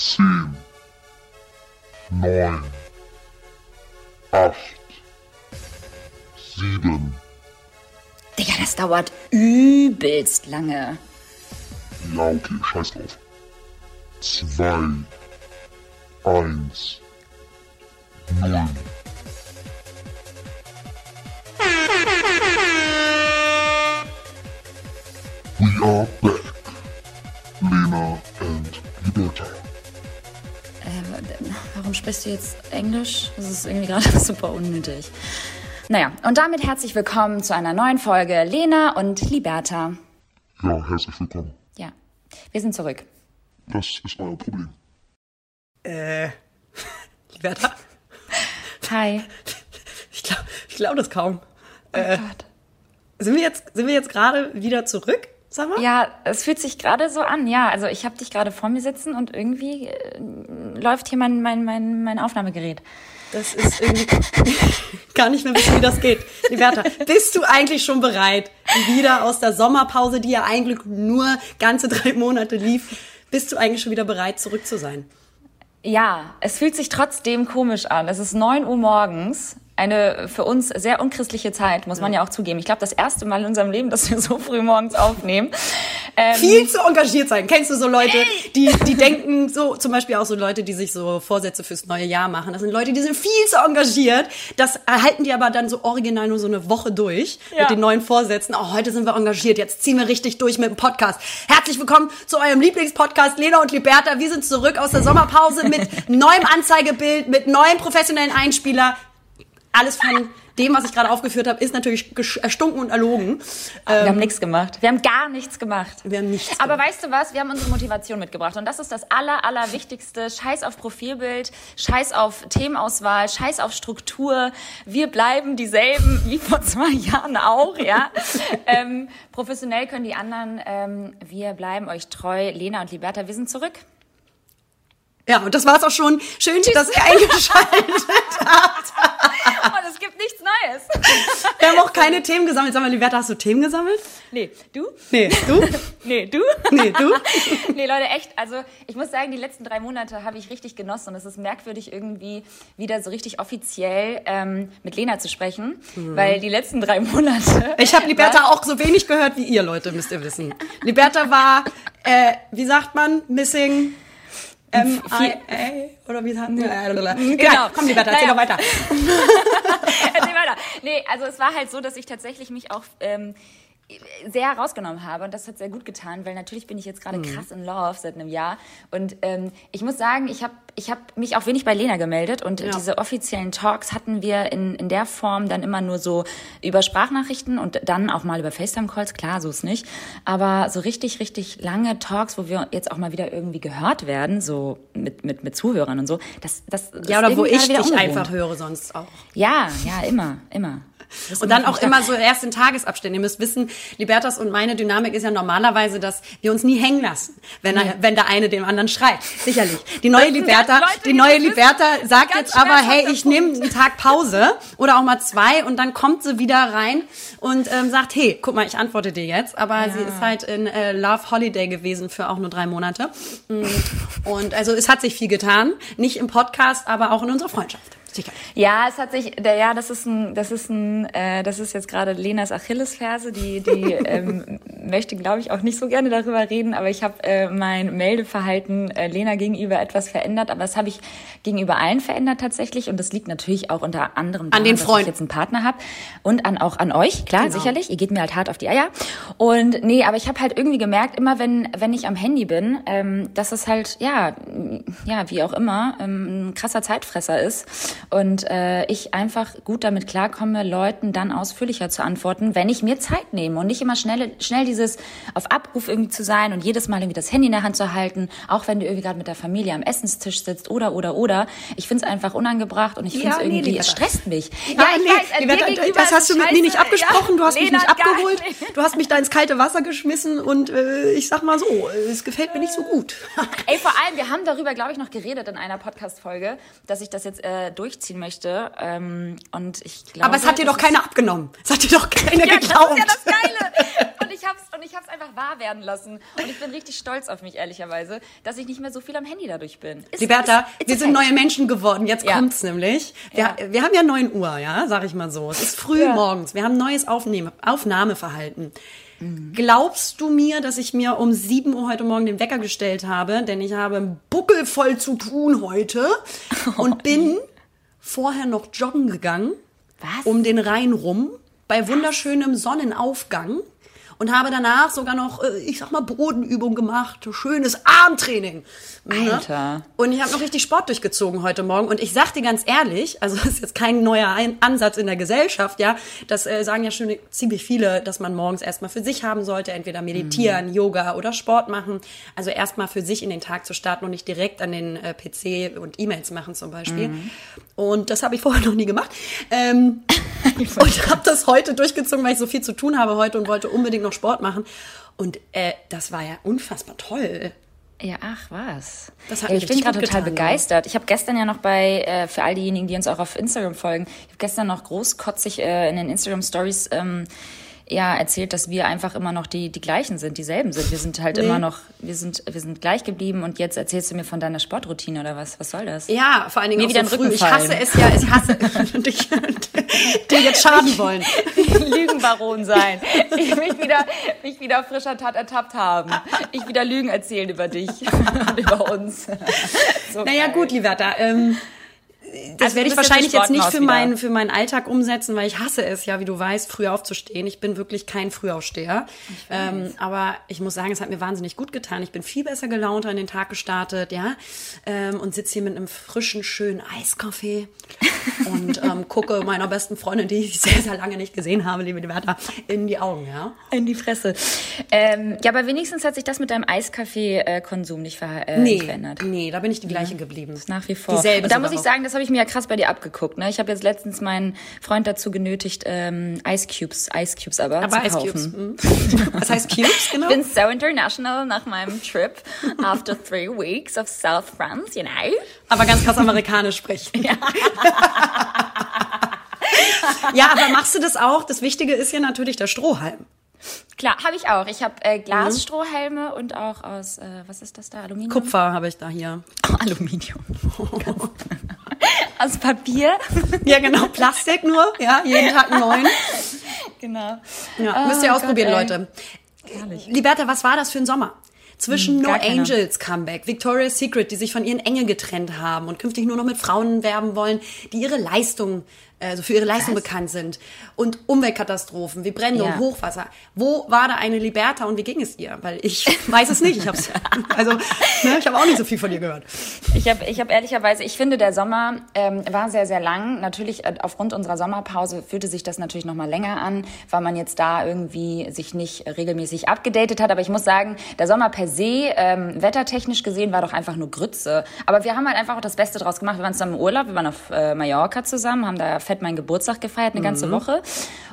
zehn, neun, acht, sieben, Digga, das dauert übelst lange. ja okay, scheiß drauf. Zwei, eins, null. We are back. Lena and Liberta. Äh, warum sprichst du jetzt Englisch? Das ist irgendwie gerade super unnötig. Naja, und damit herzlich willkommen zu einer neuen Folge Lena und Liberta. Ja, herzlich willkommen. Ja, wir sind zurück. Das ist euer Problem. Äh, Liberta? Hi. Ich glaube ich glaub das kaum. Oh Gott. Sind wir jetzt, sind wir jetzt gerade wieder zurück? Sag mal? Ja, es fühlt sich gerade so an. Ja, also ich habe dich gerade vor mir sitzen und irgendwie äh, läuft hier mein, mein, mein, mein Aufnahmegerät. Das ist irgendwie gar nicht mehr wissen, wie das geht. Liberta, bist du eigentlich schon bereit, wieder aus der Sommerpause, die ja eigentlich nur ganze drei Monate lief, bist du eigentlich schon wieder bereit, zurück zu sein? Ja, es fühlt sich trotzdem komisch an. Es ist 9 Uhr morgens. Eine für uns sehr unchristliche Zeit, muss man ja auch zugeben. Ich glaube, das erste Mal in unserem Leben, dass wir so früh morgens aufnehmen. Ähm, Viel zu engagiert sein. Kennst du so Leute, die, die denken so, zum Beispiel auch so Leute, die sich so Vorsätze fürs neue Jahr machen. Das sind Leute, die sind viel zu engagiert. Das erhalten die aber dann so original nur so eine Woche durch Ja. mit den neuen Vorsätzen. Oh, heute sind wir engagiert. Jetzt ziehen wir richtig durch mit dem Podcast. Herzlich willkommen zu eurem Lieblingspodcast Lena und Liberta. Wir sind zurück aus der Sommerpause mit neuem Anzeigebild, mit neuen professionellen Einspieler. Alles von dem, was ich gerade aufgeführt habe, ist natürlich erstunken und erlogen. wir haben nichts gemacht. Wir haben gar nichts gemacht. Wir haben nichts Aber gemacht. weißt du was? Wir haben unsere Motivation mitgebracht. Und das ist das aller, aller Wichtigste. Scheiß auf Profilbild, scheiß auf Themenauswahl, scheiß auf Struktur. Wir bleiben dieselben wie vor zwei Jahren auch, ja. ähm, professionell können die anderen, ähm, wir bleiben euch treu. Lena und Liberta, wir sind zurück. Ja, und das war's auch schon. Schön, dass ihr eingeschaltet nichts Neues. Wir haben auch keine Themen gesammelt. Sag mal, Liberta, hast du Themen gesammelt? Nee, du? Nee, du? Nee, du? Nee, du? nee, Leute, echt. Also ich muss sagen, die letzten drei Monate habe ich richtig genossen. Und es ist merkwürdig, irgendwie wieder so richtig offiziell ähm, mit Lena zu sprechen. Weil die letzten drei Monate. Ich habe Liberta auch so wenig gehört wie ihr, Leute, müsst ihr wissen. Liberta war, äh, wie sagt man, missing... M-I-A? Oder wie sagt man? Genau. Ja, komm, Liberta, erzähl Naja. doch weiter. Erzähl weiter. Nee, also es war halt so, dass ich tatsächlich mich auch ähm, sehr herausgenommen habe und das hat sehr gut getan, weil natürlich bin ich jetzt gerade krass in Love seit einem Jahr und ähm, ich muss sagen, ich habe ich hab mich auch wenig bei Lena gemeldet und Ja. diese offiziellen Talks hatten wir in, in der Form dann immer nur so über Sprachnachrichten und dann auch mal über FaceTime-Calls, klar, so ist nicht, aber so richtig, richtig lange Talks, wo wir jetzt auch mal wieder irgendwie gehört werden, so mit, mit, mit Zuhörern und so, das, das Ja, oder wo ich dich ungewohnt. einfach höre sonst auch. Ja, ja, immer, immer. Das Und dann auch immer so erst in Tagesabständen. Ihr müsst wissen, Libertas und meine Dynamik ist ja normalerweise, dass wir uns nie hängen lassen, wenn, er, wenn der eine dem anderen schreit. Sicherlich. Die neue Liberta, Leute, die die neue. Liberta sagt jetzt aber, hey, ich nehme einen Tag Pause oder auch mal zwei und dann kommt sie wieder rein und ähm, sagt, hey, guck mal, ich antworte dir jetzt. Aber sie ist halt in äh, Love Holiday gewesen für auch nur drei Monate. Mm. Und also es hat sich viel getan. Nicht im Podcast, aber auch in unserer Freundschaft. Sicher. Ja, es hat sich, der, ja, das ist ein, das ist ein, äh, das ist jetzt gerade Lenas Achillesferse, die, die ähm, möchte, glaube ich, auch nicht so gerne darüber reden, aber ich habe äh, mein Meldeverhalten äh, Lena gegenüber etwas verändert, aber das habe ich gegenüber allen verändert tatsächlich und das liegt natürlich auch unter anderem daran, den dass Freunden. ich jetzt einen Partner habe und an auch an euch, klar, Genau. sicherlich. Ihr geht mir halt hart auf die Eier und nee, aber ich habe halt irgendwie gemerkt, immer wenn wenn ich am Handy bin, ähm, dass es halt ja ja wie auch immer ähm, ein krasser Zeitfresser ist und äh, ich einfach gut damit klarkomme, Leuten dann ausführlicher zu antworten, wenn ich mir Zeit nehme und nicht immer schnell, schnell dieses auf Abruf irgendwie zu sein und jedes Mal irgendwie das Handy in der Hand zu halten, auch wenn du irgendwie gerade mit der Familie am Essenstisch sitzt oder, oder, oder. Ich finde es einfach unangebracht und ich finde es Ja, nee, irgendwie, Liberta. es stresst mich. Ja, nee, Liberta, das hast du mit mir nicht abgesprochen, du hast mich nicht abgeholt, du hast mich da ins kalte Wasser geschmissen und äh, ich sag mal so, es gefällt mir nicht so gut. Ey, vor allem, wir haben darüber, glaube ich, noch geredet in einer Podcast-Folge, dass ich das jetzt äh, durchziehen möchte. Ähm, und ich glaube. Aber es hat dir doch keiner abgenommen. Es hat dir doch keiner Ja, geglaubt. das ist ja das Geile. Und ich hab's und ich hab's einfach wahr werden lassen und ich bin richtig stolz auf mich ehrlicherweise, dass ich nicht mehr so viel am Handy dadurch bin. Ist, Liberta, ist- wir it's sind neue Menschen geworden. Jetzt Ja. kommt's nämlich. Wir, Ja. wir haben ja 9 Uhr, ja, sag ich mal so. Es ist früh morgens. Wir haben neues Aufnehmen, Aufnahmeverhalten. Glaubst du mir, dass ich mir um 7 Uhr heute Morgen den Wecker gestellt habe? Denn ich habe einen Buckel voll zu tun heute und bin vorher noch joggen gegangen. Was? Um den Rhein rum, bei wunderschönem Sonnenaufgang. Und habe danach sogar noch, äh, ich sag mal, Bodenübung gemacht. Schönes Armtraining. Ne? Alter. Und ich habe noch richtig Sport durchgezogen heute Morgen. Und ich sag dir ganz ehrlich, also das ist jetzt kein neuer Ansatz in der Gesellschaft, ja. Das äh, sagen ja schon ziemlich viele, dass man morgens erstmal für sich haben sollte, entweder meditieren, Yoga oder Sport machen. Also erstmal für sich in den Tag zu starten und nicht direkt an den äh, PC und E-Mails machen zum Beispiel. Und das habe ich vorher noch nie gemacht. Ähm, und habe das heute durchgezogen, weil ich so viel zu tun habe heute und wollte unbedingt noch Sport machen. Und äh, das war ja unfassbar toll. Ja, ach was. Das hat ja, ich bin gerade total getan, begeistert. Ich habe gestern ja noch bei, äh, für all diejenigen, die uns auch auf Instagram folgen, ich habe gestern noch großkotzig äh, in den Instagram Stories ähm, ja erzählt, dass wir einfach immer noch die die gleichen sind, dieselben sind. Wir sind halt Nee. immer noch, wir sind wir sind gleich geblieben und jetzt erzählst du mir von deiner Sportroutine oder was? Was soll das? Ja, vor allen Dingen Mir wieder so früh. Ich Rücken hasse es ja, ich hasse dich, dir jetzt schaden wollen. Lügenbaron sein. Ich mich wieder, mich wieder frischer Tat ertappt haben. Ich wieder Lügen erzählen über dich und über uns. So Naja, geil. gut, Liberta. Ähm, das Also, werde ich wahrscheinlich jetzt nicht für, Sportmaus mein, wieder. für meinen Alltag umsetzen, weil ich hasse es ja, wie du weißt, früh aufzustehen. Ich bin wirklich kein Frühaufsteher. Ähm, aber ich muss sagen, es hat mir wahnsinnig gut getan. Ich bin viel besser gelaunt an den Tag gestartet, ja. Ähm, und sitze hier mit einem frischen, schönen Eiskaffee und ähm, gucke meiner besten Freundin, die ich sehr, sehr lange nicht gesehen habe, liebe Liberta, in die Augen, ja. In die Fresse. Ähm, ja, aber wenigstens hat sich das mit deinem Eiskaffee-Konsum nicht ver äh, Nee, verändert. nee, da bin ich die gleiche geblieben. Nach wie vor. Dieselbe und da muss ich sagen, das habe ich mir ja krass bei dir abgeguckt. Ne? Ich habe jetzt letztens meinen Freund dazu genötigt, ähm, Ice Cubes, Ice Cubes aber, Aber zu Ice kaufen. Cubes. hm. Was heißt Cubes, genau? Ich bin so international nach meinem Trip after three weeks of South France, you know. aber ganz krass amerikanisch sprechen. Ja. ja, aber machst du das auch? Das Wichtige ist ja natürlich der Strohhalm. Klar, habe ich auch. Ich habe äh, Glasstrohhalme und auch aus, äh, was ist das da, Aluminium? Kupfer habe ich da hier. Aluminium. Aus Papier. Ja, genau, Plastik nur. Ja, jeden Tag neuen. genau. Ja, müsst ihr Oh ausprobieren, Gott. Leute. Liberta, was war das für ein Sommer? Zwischen Hm, No. Angels Comeback, Victoria's Secret, die sich von ihren Engel getrennt haben und künftig nur noch mit Frauen werben wollen, die ihre Leistung, also für ihre Leistung bekannt sind. Und Umweltkatastrophen wie Brände Ja. und Hochwasser. Wo war da eine Liberta und wie ging es ihr? Weil ich weiß es nicht. Ich hab's, also, ne, ich habe auch nicht so viel von ihr gehört. Ich habe ich hab ehrlicherweise, ich finde, der Sommer ähm, war sehr, sehr lang. Natürlich, äh, aufgrund unserer Sommerpause fühlte sich das natürlich noch mal länger an, weil man jetzt da irgendwie sich nicht regelmäßig abgedatet hat. Aber ich muss sagen, der Sommer per se, ähm, wettertechnisch gesehen, war doch einfach nur Grütze. Aber wir haben halt einfach auch das Beste draus gemacht. Wir waren zusammen im Urlaub, wir waren auf äh, Mallorca zusammen, haben da fett meinen Geburtstag gefeiert, eine ganze Woche.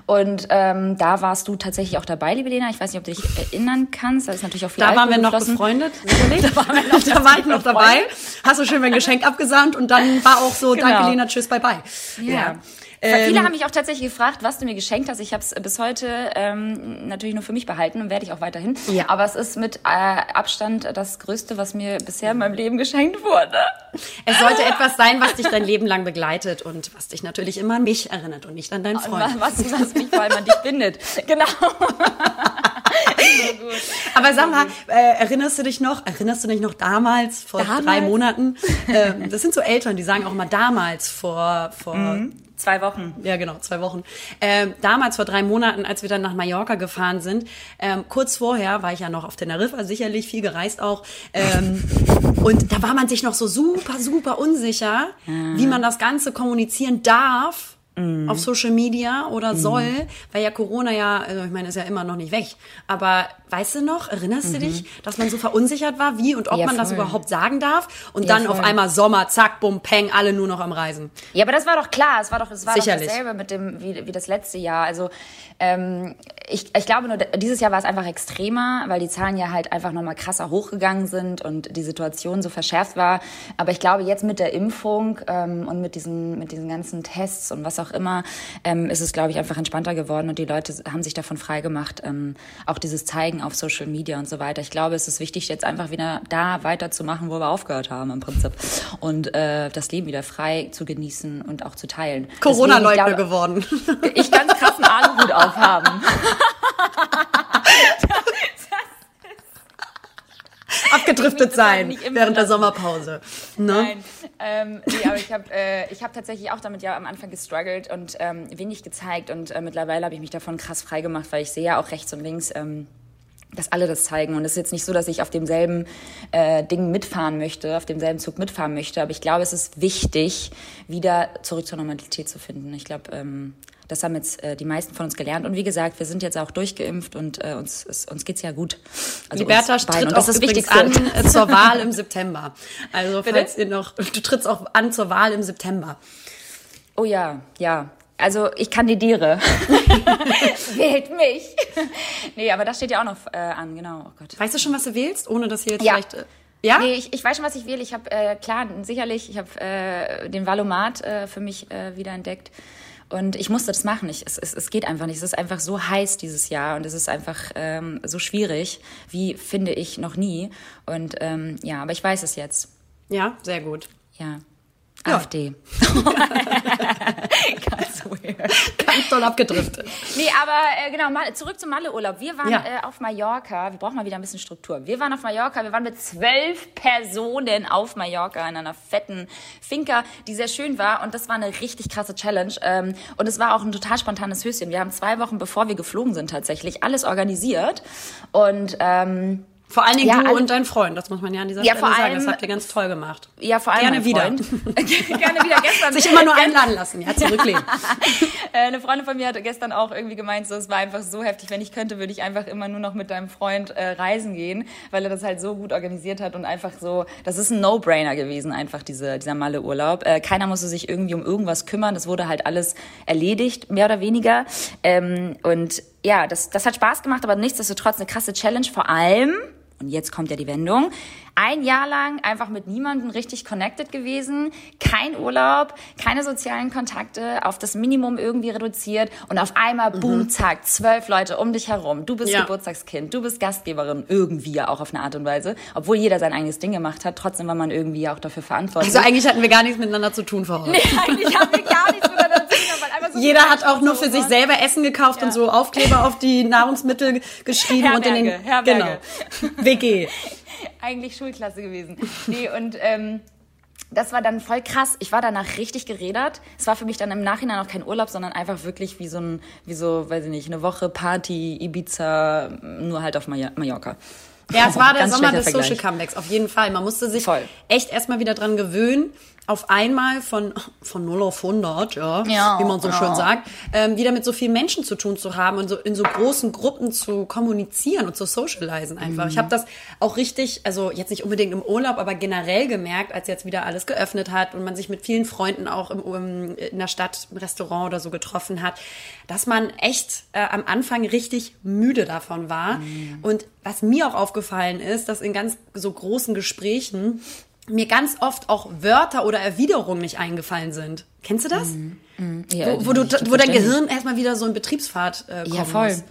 Und ähm, da warst du tatsächlich auch dabei, liebe Lena. Ich weiß nicht, ob du dich erinnern kannst. Da ist natürlich auch viel Da waren Alkohol wir noch befreundet. Da, waren wir noch, da war ich noch dabei. Hast du schön mein Geschenk abgesandt und dann war auch so, Genau. danke Lena, tschüss, bye bye. Ja. Ähm, Viele haben mich auch tatsächlich gefragt, was du mir geschenkt hast. Ich habe es bis heute ähm, natürlich nur für mich behalten und werde ich auch weiterhin. Ja. Aber es ist mit äh, Abstand das Größte, was mir bisher in meinem Leben geschenkt wurde. Es sollte etwas sein, was dich dein Leben lang begleitet und was dich natürlich immer an mich erinnert und nicht an deinen Freund. Was, was mich vor allem an dich bindet. Genau. Aber sag mal, äh, erinnerst du dich noch, erinnerst du dich noch damals, vor Damals? drei Monaten? Ähm, das sind so Eltern, die sagen auch mal damals, vor, vor Zwei Wochen. Ja, genau, zwei Wochen. Ähm, damals vor drei Monaten, als wir dann nach Mallorca gefahren sind, ähm, kurz vorher war ich ja noch auf Teneriffa, sicherlich viel gereist auch. Ähm, und da war man sich noch so super, super unsicher, wie man das Ganze kommunizieren darf. Auf Social Media oder soll, weil ja Corona ja, also ich meine, ist ja immer noch nicht weg, aber weißt du noch, erinnerst du dich, dass man so verunsichert war, wie und ob Mhm. Ja, man das voll. überhaupt sagen darf? Und Ja, dann auf voll. einmal Sommer, zack, bum, peng, alle nur noch am Reisen. Ja, aber das war doch klar. Es war doch, es war doch dasselbe mit dem wie, wie das letzte Jahr. Also ähm, ich, ich glaube nur, dieses Jahr war es einfach extremer, weil die Zahlen ja halt einfach nochmal krasser hochgegangen sind und die Situation so verschärft war. Aber ich glaube jetzt mit der Impfung ähm, und mit diesen mit diesen ganzen Tests und was auch immer ähm, ist es, glaube ich, einfach entspannter geworden und die Leute haben sich davon frei gemacht. Ähm, auch dieses Zeigen auf Social Media und so weiter. Ich glaube, es ist wichtig, jetzt einfach wieder da weiterzumachen, wo wir aufgehört haben im Prinzip und äh, das Leben wieder frei zu genießen und auch zu teilen. Corona-Leugner geworden. Ich ganz krassen Aluhut aufhaben. Abgedriftet sein während der. Sommerpause. Ne? Nein, ähm, nee, aber ich habe äh, ich hab tatsächlich auch damit ja am Anfang gestruggelt und ähm, wenig gezeigt und äh, mittlerweile habe ich mich davon krass frei gemacht, weil ich sehe ja auch rechts und links, ähm, dass alle das zeigen und es ist jetzt nicht so, dass ich auf demselben äh, Ding mitfahren möchte, auf demselben Zug mitfahren möchte, aber ich glaube, es ist wichtig, wieder zurück zur Normalität zu finden. Ich glaube, ähm, das haben jetzt äh, die meisten von uns gelernt und wie gesagt, wir sind jetzt auch durchgeimpft und äh, uns, es, uns geht's ja gut. Also Die Bertha uns tritt auch das ist übrigens an äh, zur Wahl im September. Also Bitte? falls ihr noch, du trittst auch an zur Wahl im September. Oh ja, ja. Also ich kandidiere. Wählt mich. nee, aber das steht ja auch noch äh, an, genau. Oh Gott. Weißt du schon, was du wählst, ohne dass hier jetzt Ja. vielleicht... Äh, ja? Nee, ich, ich weiß schon, was ich wähle. Ich habe, äh, klar, sicherlich, ich habe äh, den Valomat äh, für mich äh, wieder entdeckt. Und ich musste das machen. Ich, es, es, es geht einfach nicht. Es ist einfach so heiß dieses Jahr und es ist einfach ähm, so schwierig, wie finde ich noch nie. Und ähm, ja, aber ich weiß es jetzt. Ja, sehr gut. Ja. Ja. AfD. Ganz weird. Ganz doll abgedriftet. Nee, aber äh, genau, mal, zurück zum Malle-Urlaub. Wir waren Ja. äh, auf Mallorca. Wir brauchen mal wieder ein bisschen Struktur. Wir waren auf Mallorca. Wir waren mit zwölf Personen auf Mallorca in einer fetten Finca, die sehr schön war. Und das war eine richtig krasse Challenge. Ähm, und es war auch ein total spontanes Höschen. Wir haben zwei Wochen, bevor wir geflogen sind, tatsächlich alles organisiert. Und ähm, Vor allen Dingen Ja, du und dein Freund, das muss man ja an dieser Ja, Stelle vor sagen. Das habt ihr ganz toll gemacht. ja, vor allem Gerne wieder. Gerne wieder gestern. Sich immer nur einladen lassen, ja, zurücklehnen. Äh, Eine Freundin von mir hatte gestern auch irgendwie gemeint, so, es war einfach so heftig, wenn ich könnte, würde ich einfach immer nur noch mit deinem Freund äh, reisen gehen, weil er das halt so gut organisiert hat und einfach so, das ist ein No-Brainer gewesen, einfach diese, dieser Malle-Urlaub. Äh, keiner musste sich irgendwie um irgendwas kümmern, das wurde halt alles erledigt, mehr oder weniger. Ähm, und ja, das, das hat Spaß gemacht, aber nichtsdestotrotz eine krasse Challenge, vor allem, und jetzt kommt ja die Wendung, ein Jahr lang einfach mit niemandem richtig connected gewesen, kein Urlaub, keine sozialen Kontakte, auf das Minimum irgendwie reduziert und auf einmal, boom, zack, zwölf Leute um dich herum. Du bist Ja. Geburtstagskind, du bist Gastgeberin, irgendwie ja auch auf eine Art und Weise. Obwohl jeder sein eigenes Ding gemacht hat, trotzdem war man irgendwie ja auch dafür verantwortlich. Also eigentlich hatten wir gar nichts miteinander zu tun vor Ort. eigentlich haben wir gar nichts miteinander Jeder hat auch nur für sich selber Essen gekauft und so Aufkleber auf die Nahrungsmittel geschrieben und in den Herberge, Herberge. genau WG. eigentlich Schulklasse gewesen. Nee, und ähm, das war dann voll krass. Ich war danach richtig gerädert. Es war für mich dann im Nachhinein auch kein Urlaub, sondern einfach wirklich wie so ein, wie so, weiß ich nicht, eine Woche Party, Ibiza, nur halt auf Mallor- Mallorca. Ja, es war der Sommer des Social Vergleich. Comebacks, auf jeden Fall. Man musste sich Voll. echt erstmal wieder dran gewöhnen, auf einmal von, von 0 auf 100, ja, Ja, wie man so ja. schön sagt, ähm, wieder mit so vielen Menschen zu tun zu haben und so in so großen Gruppen zu kommunizieren und zu socialisen einfach. Mhm. Ich habe das auch richtig, also jetzt nicht unbedingt im Urlaub, aber generell gemerkt, als jetzt wieder alles geöffnet hat und man sich mit vielen Freunden auch im, im, in der Stadt, im Restaurant oder so getroffen hat, dass man echt äh, am Anfang richtig müde davon war. Mhm. Und was mir auch aufgefallen ist, dass in ganz so großen Gesprächen mir ganz oft auch Wörter oder Erwiderungen nicht eingefallen sind. Kennst du das? Ja, wo, wo, du, wo dein. Gehirn erstmal wieder so in Betriebsfahrt äh, kommen Ja, voll. muss.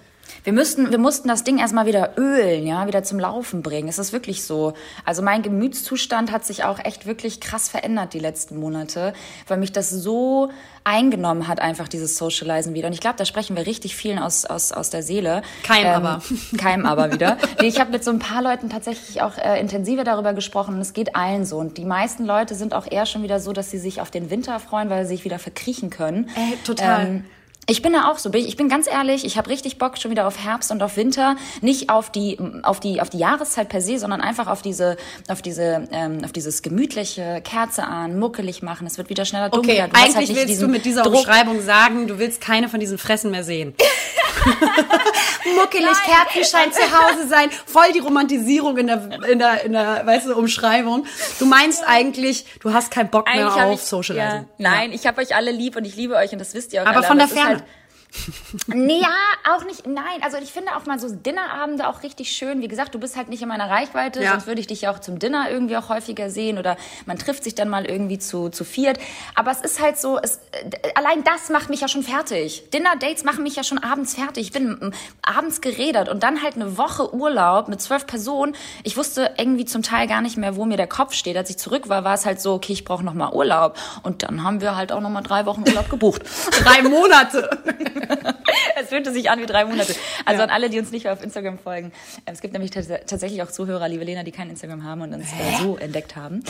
Wir müssten, wir mussten das Ding erstmal wieder ölen, ja, wieder zum Laufen bringen. Es ist wirklich so. Also mein Gemütszustand hat sich auch echt wirklich krass verändert die letzten Monate, weil mich das so eingenommen hat, einfach dieses Socializen wieder. Und ich glaube, da sprechen wir richtig vielen aus, aus, aus der Seele. Keim aber. Keim aber wieder. Nee, ich habe mit so ein paar Leuten tatsächlich auch äh, intensiver darüber gesprochen und es geht allen so. Und die meisten Leute sind auch eher schon wieder so, dass sie sich auf den Winter freuen, weil sie sich wieder verkriechen können. Ey, total. Ähm, ich bin da auch so. Ich bin ganz ehrlich, ich habe richtig Bock schon wieder auf Herbst und auf Winter. Nicht auf die, auf die, auf die Jahreszeit per se, sondern einfach auf diese, auf diese, ähm, auf dieses gemütliche Kerze an, muckelig machen. Es wird wieder schneller dunkel. Okay, Du hast eigentlich halt willst du mit dieser Druck. Umschreibung sagen, du willst keine von diesen Fressen mehr sehen. Muckelig, Kerzenschein zu Hause sein, voll die Romantisierung in der, in der, in der, weißt du, Umschreibung. Du meinst eigentlich, du hast keinen Bock mehr Eigentlich auf ich, Socializing. Ja, nein, ich habe euch alle lieb und ich liebe euch und das wisst ihr auch Aber alle. von der Ferne. Claro. Ja, auch nicht. Nein, also ich finde auch mal so Dinnerabende auch richtig schön. Wie gesagt, du bist halt nicht in meiner Reichweite, Ja. sonst würde ich dich ja auch zum Dinner irgendwie auch häufiger sehen oder man trifft sich dann mal irgendwie zu, zu viert. Aber es ist halt so, es, äh, allein das macht mich ja schon fertig. Dinner-Dates machen mich ja schon abends fertig. Ich bin abends geredet und dann halt eine Woche Urlaub mit zwölf Personen. Ich wusste irgendwie zum Teil gar nicht mehr, wo mir der Kopf steht. Als ich zurück war, war es halt so, okay, ich brauche noch mal Urlaub. Und dann haben wir halt auch noch mal drei Wochen Urlaub gebucht. Drei Monate. Es fühlte sich an wie drei Monate. Also an alle, die uns nicht auf Instagram folgen. äh, Es gibt nämlich tats- tatsächlich auch Zuhörer, liebe Lena, die kein Instagram haben und uns äh, so entdeckt haben.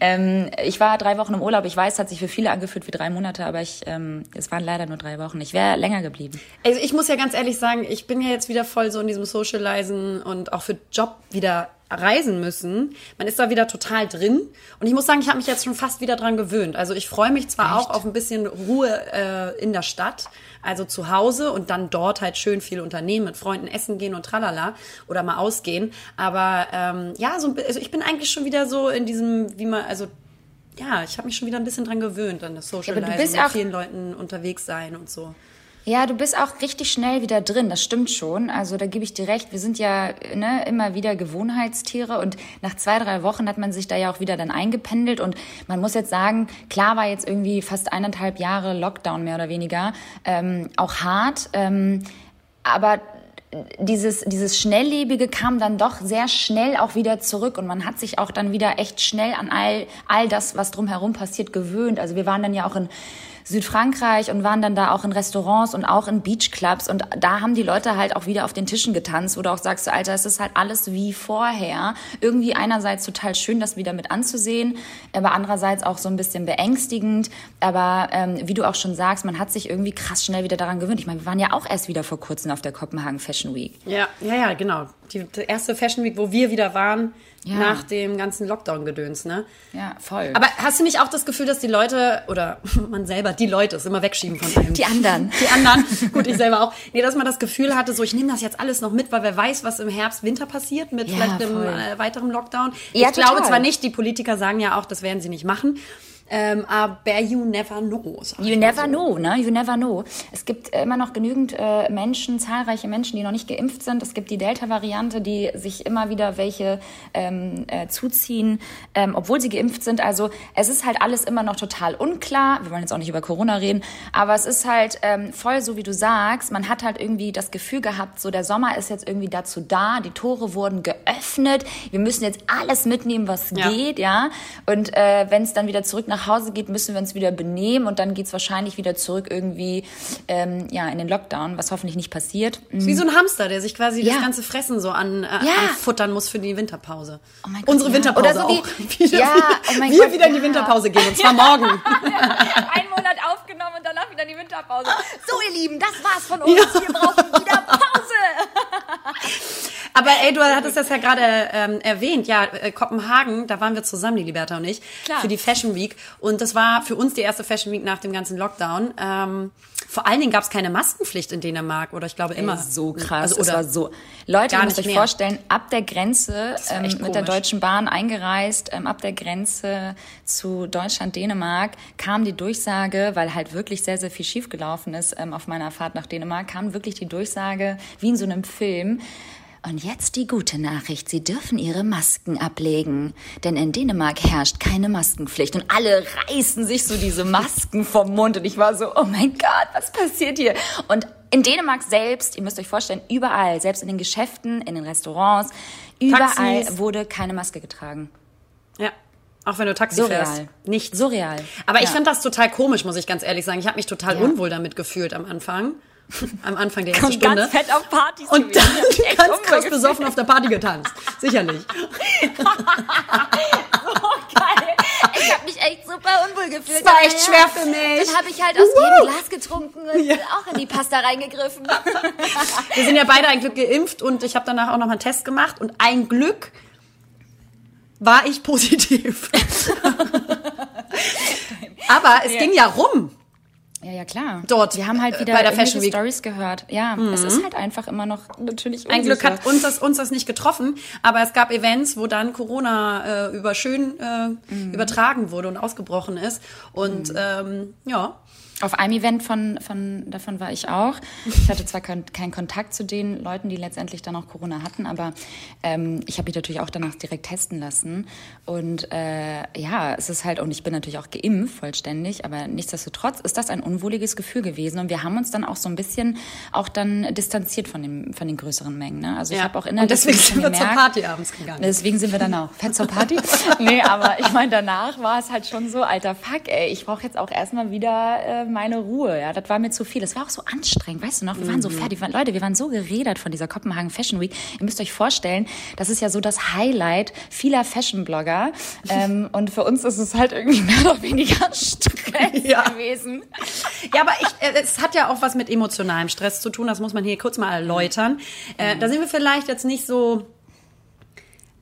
Ähm, ich war drei Wochen im Urlaub. Ich weiß, es hat sich für viele angefühlt wie drei Monate, aber ich, ähm, es waren leider nur drei Wochen. Ich wäre länger geblieben. Also ich muss ja ganz ehrlich sagen, ich bin ja jetzt wieder voll so in diesem Socializen und auch für Job wieder reisen müssen. Man ist da wieder total drin. Und ich muss sagen, ich habe mich jetzt schon fast wieder dran gewöhnt. Also ich freue mich zwar auch auf ein bisschen Ruhe äh, in der Stadt, also zu Hause und dann dort halt schön viel unternehmen, mit Freunden essen gehen und tralala oder mal ausgehen. Aber ähm, ja, so also ich bin eigentlich schon wieder so in diesem, wie man, also ja, ich habe mich schon wieder ein bisschen dran gewöhnt an das Socializen, bist mit vielen Leuten unterwegs sein und so. Ja, du bist auch richtig schnell wieder drin, das stimmt schon. Also da gebe ich dir recht. Wir sind ja ne, immer wieder Gewohnheitstiere und nach zwei, drei Wochen hat man sich da ja auch wieder dann eingependelt und man muss jetzt sagen, klar war jetzt irgendwie fast eineinhalb Jahre Lockdown mehr oder weniger, ähm, auch hart, ähm, aber dieses, dieses Schnelllebige kam dann doch sehr schnell auch wieder zurück und man hat sich auch dann wieder echt schnell an all, all das, was drumherum passiert, gewöhnt. Also wir waren dann ja auch in Südfrankreich und waren dann da auch in Restaurants und auch in Beachclubs und da haben die Leute halt auch wieder auf den Tischen getanzt, wo du auch sagst, Alter, es ist halt alles wie vorher. Irgendwie einerseits total schön, das wieder mit anzusehen, aber andererseits auch so ein bisschen beängstigend. Aber ähm, wie du auch schon sagst, man hat sich irgendwie krass schnell wieder daran gewöhnt. Ich meine, wir waren ja auch erst wieder vor kurzem auf der Kopenhagen Fashion Week. Ja, ja, ja, genau. Die, die erste Fashion Week, wo wir wieder waren, Ja. nach dem ganzen Lockdown-Gedöns, ne? Ja, voll. Aber hast du nicht auch das Gefühl, dass die Leute, oder man selber, die Leute, es immer wegschieben von einem. Die anderen. Die anderen, gut, ich selber auch. Nee, dass man das Gefühl hatte, so, ich nehme das jetzt alles noch mit, weil wer weiß, was im Herbst, Winter passiert mit Ja, vielleicht einem äh, weiteren Lockdown. Ja, ich glaube total. zwar nicht, die Politiker sagen ja auch, das werden sie nicht machen, ähm, aber you never know. You never so. know, ne? You never know. Es gibt äh, immer noch genügend äh, Menschen, zahlreiche Menschen, die noch nicht geimpft sind. Es gibt die Delta-Variante, die sich immer wieder welche ähm, äh, zuziehen, ähm, obwohl sie geimpft sind. Also es ist halt alles immer noch total unklar. Wir wollen jetzt auch nicht über Corona reden, aber es ist halt ähm, voll so, wie du sagst. Man hat halt irgendwie das Gefühl gehabt, so der Sommer ist jetzt irgendwie dazu da. Die Tore wurden geöffnet. Wir müssen jetzt alles mitnehmen, was Ja. geht, ja. Und äh, wenn es dann wieder zurück nach Hause geht, müssen wir uns wieder benehmen und dann geht's wahrscheinlich wieder zurück irgendwie ähm, ja in den Lockdown, was hoffentlich nicht passiert. Ist Wie so ein Hamster, der sich quasi Ja. das ganze Fressen so an, äh, Ja. anfuttern muss für die Winterpause. Oh mein Gott, Unsere ja. Winterpause Oder so wie- auch. Wieder, Ja, oh wir Gott, wieder in die. Winterpause gehen und zwar morgen. Ein Monat aufgenommen und danach wieder die Winterpause. So ihr Lieben, das war's von uns. Wir brauchen wieder Pause. Aber ey, du hattest das ja gerade ähm, erwähnt. Ja, äh, Kopenhagen, da waren wir zusammen, die Liberta und ich, Klar. für die Fashion Week. Und das war für uns die erste Fashion Week nach dem ganzen Lockdown. Ähm, vor allen Dingen gab es keine Maskenpflicht in Dänemark oder ich glaube immer. so krass. Also, es oder war so. Leute, ihr müsst euch mehr. vorstellen, ab der Grenze ähm, mit der komisch. Deutschen Bahn eingereist, ähm, ab der Grenze zu Deutschland, Dänemark, kam die Durchsage, weil halt wirklich sehr, sehr viel schiefgelaufen ist ähm, auf meiner Fahrt nach Dänemark, kam wirklich die Durchsage, wie in so einem Film, und jetzt die gute Nachricht. Sie dürfen ihre Masken ablegen. Denn in Dänemark herrscht keine Maskenpflicht. Und alle reißen sich so diese Masken vom Mund. Und ich war so, oh mein Gott, was passiert hier? Und in Dänemark selbst, ihr müsst euch vorstellen, überall, selbst in den Geschäften, in den Restaurants, überall Taxis. wurde keine Maske getragen. Ja. Auch wenn du Taxi Surreal. fährst. Nichts. Surreal. Aber ich Ja. fand das total komisch, muss ich ganz ehrlich sagen. Ich habe mich total Ja. unwohl damit gefühlt am Anfang. Am Anfang der ersten Und Stunde. ganz fett auf Partys Und gewesen. dann ganz krass besoffen auf der Party getanzt. Sicherlich. Geil. Ich habe mich echt super unwohl gefühlt. Das war echt schwer für mich. Dann habe ich halt aus jedem Glas getrunken und Ja. auch in die Pasta reingegriffen. Wir sind ja beide ein Glück geimpft und ich habe danach auch noch mal einen Test gemacht und ein Glück war ich positiv. Aber es Ja. ging ja rum. Ja, ja, klar. Dort, Wir haben halt äh, wieder bei der Fashion Week. Stories gehört. Ja, es ist halt einfach immer noch natürlich Ein Glück unsicher. hat uns das, uns das nicht getroffen, aber es gab Events, wo dann Corona äh, über schön äh, Mhm. übertragen wurde und ausgebrochen ist. Und ähm, ja, Auf einem Event von, von, davon war ich auch. Ich hatte zwar keinen keinen Kontakt zu den Leuten, die letztendlich dann auch Corona hatten, aber ähm, ich habe mich natürlich auch danach direkt testen lassen. Und äh, ja, es ist halt, und ich bin natürlich auch geimpft vollständig, aber nichtsdestotrotz ist das ein unwohliges Gefühl gewesen. Und wir haben uns dann auch so ein bisschen auch dann distanziert von, dem, von den größeren Mengen. Ne? Also ich ja. habe auch und innerlich deswegen ein bisschen sind wir zur Party abends gegangen. Deswegen sind wir dann auch fett zur Party. nee, aber ich meine, danach war es halt schon so, alter Fuck, ey, ich brauche jetzt auch erstmal wieder äh, meine Ruhe. Ja, das war mir zu viel. Es war auch so anstrengend, weißt du noch? Wir waren so fertig. Wir waren- Leute, wir waren so geredet von dieser Kopenhagen Fashion Week. Ihr müsst euch vorstellen, das ist ja so das Highlight vieler Fashion-Blogger. ähm, und für uns ist es halt irgendwie mehr oder weniger Stress Ja. gewesen. Ja, aber ich, äh, es hat ja auch was mit emotionalem Stress zu tun. Das muss man hier kurz mal erläutern. Äh, da sind wir vielleicht jetzt nicht so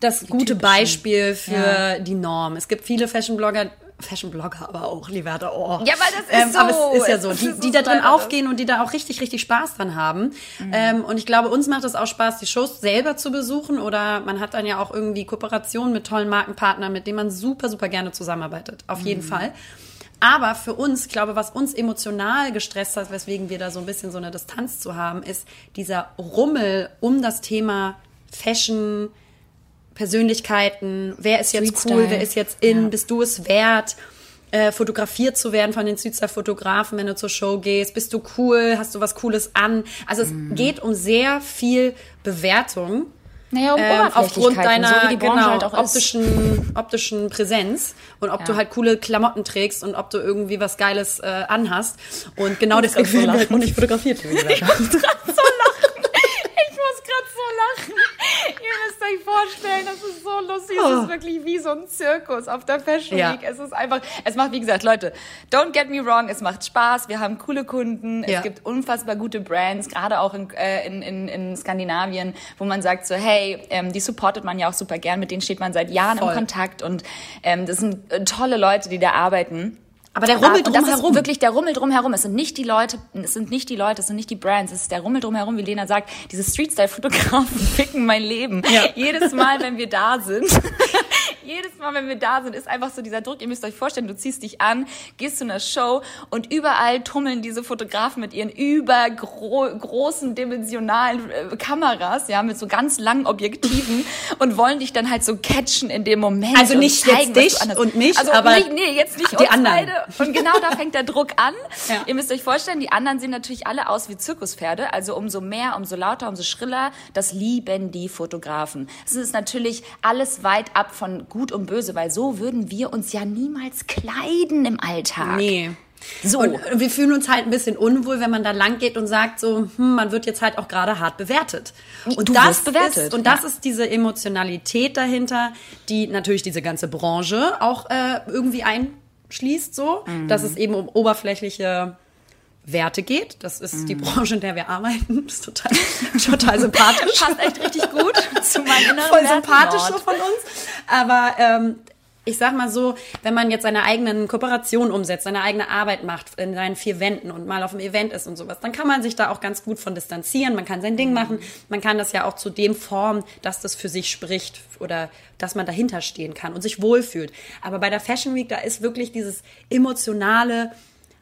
das gute typischen. Beispiel für Ja. die Norm. Es gibt viele Fashion-Blogger, Fashion-Blogger aber auch, Liberta, oh. Ja, aber das ist aber so. es ist ja so, die, die da drin aufgehen und die da auch richtig, richtig Spaß dran haben. Ähm, und ich glaube, uns macht es auch Spaß, die Shows selber zu besuchen oder man hat dann ja auch irgendwie Kooperationen mit tollen Markenpartnern, mit denen man super, super gerne zusammenarbeitet. Auf jeden Fall. Aber für uns, ich glaube, was uns emotional gestresst hat, weswegen wir da so ein bisschen so eine Distanz zu haben, ist dieser Rummel um das Thema Fashion, Persönlichkeiten, wer ist jetzt cool, Style. wer ist jetzt in, Ja. bist du es wert, äh, fotografiert zu werden von den Streetstyle-Fotografen, wenn du zur Show gehst, bist du cool, hast du was Cooles an. Also es Mhm. geht um sehr viel Bewertung. Naja, um ähm, aufgrund deiner so genau, halt ist. optischen, optischen Präsenz und ob du Ja. halt coole Klamotten trägst und ob du irgendwie was Geiles äh, anhast. Und genau muss deswegen grad so werden wir halt lachen. noch nicht fotografiert. wie gesagt. Ich muss gerade so lachen. Euch vorstellen, das ist so lustig. Es Oh. ist wirklich wie so ein Zirkus auf der Fashion Ja. Week. Es ist einfach, es macht, wie gesagt, Leute, don't get me wrong, es macht Spaß. Wir haben coole Kunden. Ja. Es gibt unfassbar gute Brands, gerade auch in, äh, in, in, in Skandinavien, wo man sagt so, hey, ähm, die supportet man ja auch super gern. Mit denen steht man seit Jahren Voll. im Kontakt und ähm, das sind äh, tolle Leute, die da arbeiten. Aber der Rummel und das ist drumherum. wirklich der Rummel drumherum. Es sind nicht die Leute, es sind nicht die Leute, es sind nicht die Brands, es ist der Rummel drumherum, wie Lena sagt. Diese Streetstyle-Fotografen ficken mein Leben. Ja. Jedes Mal, wenn wir da sind, jedes Mal, wenn wir da sind, ist einfach so dieser Druck. Ihr müsst euch vorstellen, du ziehst dich an, gehst zu einer Show und überall tummeln diese Fotografen mit ihren übergroßen dimensionalen äh, Kameras, ja, mit so ganz langen Objektiven und wollen dich dann halt so catchen in dem Moment. Also nicht zeigen, jetzt dich und mich, also aber nicht, nee, jetzt nicht die anderen. beide. Und genau da fängt der Druck an. Ja. Ihr müsst euch vorstellen, die anderen sehen natürlich alle aus wie Zirkuspferde. Also umso mehr, umso lauter, umso schriller. Das lieben die Fotografen. Es ist natürlich alles weit ab von gut und böse, weil so würden wir uns ja niemals kleiden im Alltag. Nee. So. Und wir fühlen uns halt ein bisschen unwohl, wenn man da lang geht und sagt so, hm, man wird jetzt halt auch gerade hart bewertet. Und Du das bewertet, ist, und das ja. ist diese Emotionalität dahinter, die natürlich diese ganze Branche auch äh, irgendwie einschließt, so, Mhm. dass es eben um oberflächliche Werte geht. Das ist Mhm. die Branche, in der wir arbeiten. Das ist total, total sympathisch. Passt echt richtig gut zu meinen inneren voll Werten. sympathisch so von uns. Aber ähm, ich sag mal so, wenn man jetzt seine eigenen Kooperationen umsetzt, seine eigene Arbeit macht in seinen vier Wänden und mal auf einem Event ist und sowas, dann kann man sich da auch ganz gut von distanzieren. Man kann sein Ding machen. Man kann das ja auch zu dem formen, dass das für sich spricht oder dass man dahinter stehen kann und sich wohlfühlt. Aber bei der Fashion Week, da ist wirklich dieses emotionale,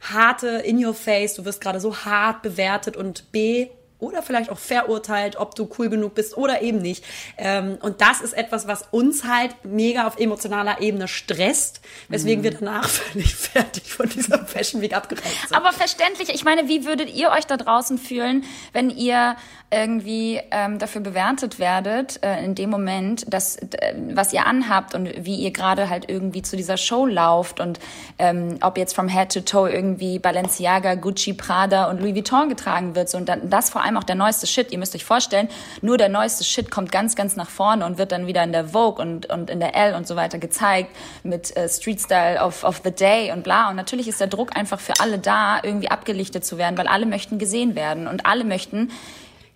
harte in your face. Du wirst gerade so hart bewertet und B oder vielleicht auch verurteilt, ob du cool genug bist oder eben nicht. Ähm, und das ist etwas, was uns halt mega auf emotionaler Ebene stresst, weswegen wir danach völlig fertig von dieser Fashion Week abgereist sind. Aber verständlich, ich meine, wie würdet ihr euch da draußen fühlen, wenn ihr irgendwie ähm, dafür bewertet werdet, äh, in dem Moment, dass, äh, was ihr anhabt und wie ihr gerade halt irgendwie zu dieser Show lauft und ähm, ob jetzt from head to toe irgendwie Balenciaga, Gucci, Prada und Louis Vuitton getragen wird. So, und dann, das vor allem auch der neueste Shit. Ihr müsst euch vorstellen, nur der neueste Shit kommt ganz, ganz nach vorne und wird dann wieder in der Vogue und, und in der L und so weiter gezeigt mit äh, Street Style of, of the Day und bla. Und natürlich ist der Druck einfach für alle da, irgendwie abgelichtet zu werden, weil alle möchten gesehen werden und alle möchten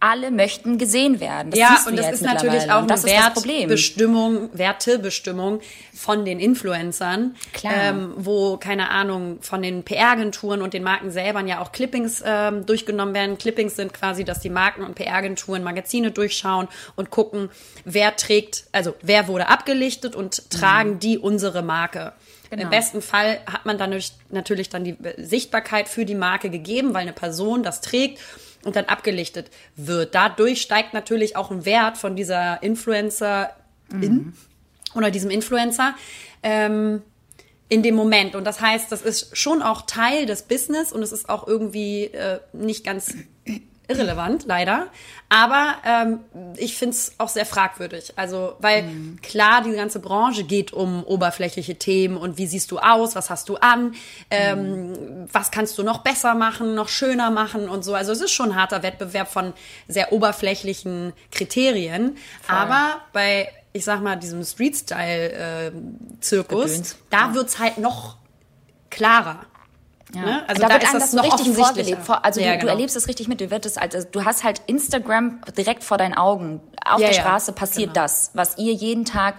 alle möchten gesehen werden. Das ja, und das ist natürlich auch eine ist das Problem. Wertbestimmung, Wertebestimmung von den Influencern, Klar. Ähm, wo, keine Ahnung, von den PR-Agenturen und den Marken selber ja auch Clippings ähm, durchgenommen werden. Clippings sind quasi, dass die Marken und PR-Agenturen Magazine durchschauen und gucken, wer trägt, also wer wurde abgelichtet und tragen die unsere Marke. Genau. Im besten Fall hat man dann natürlich dann die Sichtbarkeit für die Marke gegeben, weil eine Person das trägt und dann abgelichtet wird. Dadurch steigt natürlich auch ein Wert von dieser Influencerin oder diesem Influencer ähm, in dem Moment. Und das heißt, das ist schon auch Teil des Business und es ist auch irgendwie äh, nicht ganz irrelevant, leider. Aber ähm, ich finde es auch sehr fragwürdig. Also, weil klar, die ganze Branche geht um oberflächliche Themen und wie siehst du aus, was hast du an, ähm, was kannst du noch besser machen, noch schöner machen und so. Also es ist schon ein harter Wettbewerb von sehr oberflächlichen Kriterien. Aber bei, ich sag mal, diesem Street-Style-Zirkus, Gedöns. da wird's halt noch klarer. Ne? Also da, da, wird einem das noch richtig vorgelebt. Vor, also Ja, du, genau. du erlebst es richtig mit. Du, wird es, also, du hast halt Instagram direkt vor deinen Augen. Auf Ja, der ja, Straße passiert genau. das, was ihr jeden Tag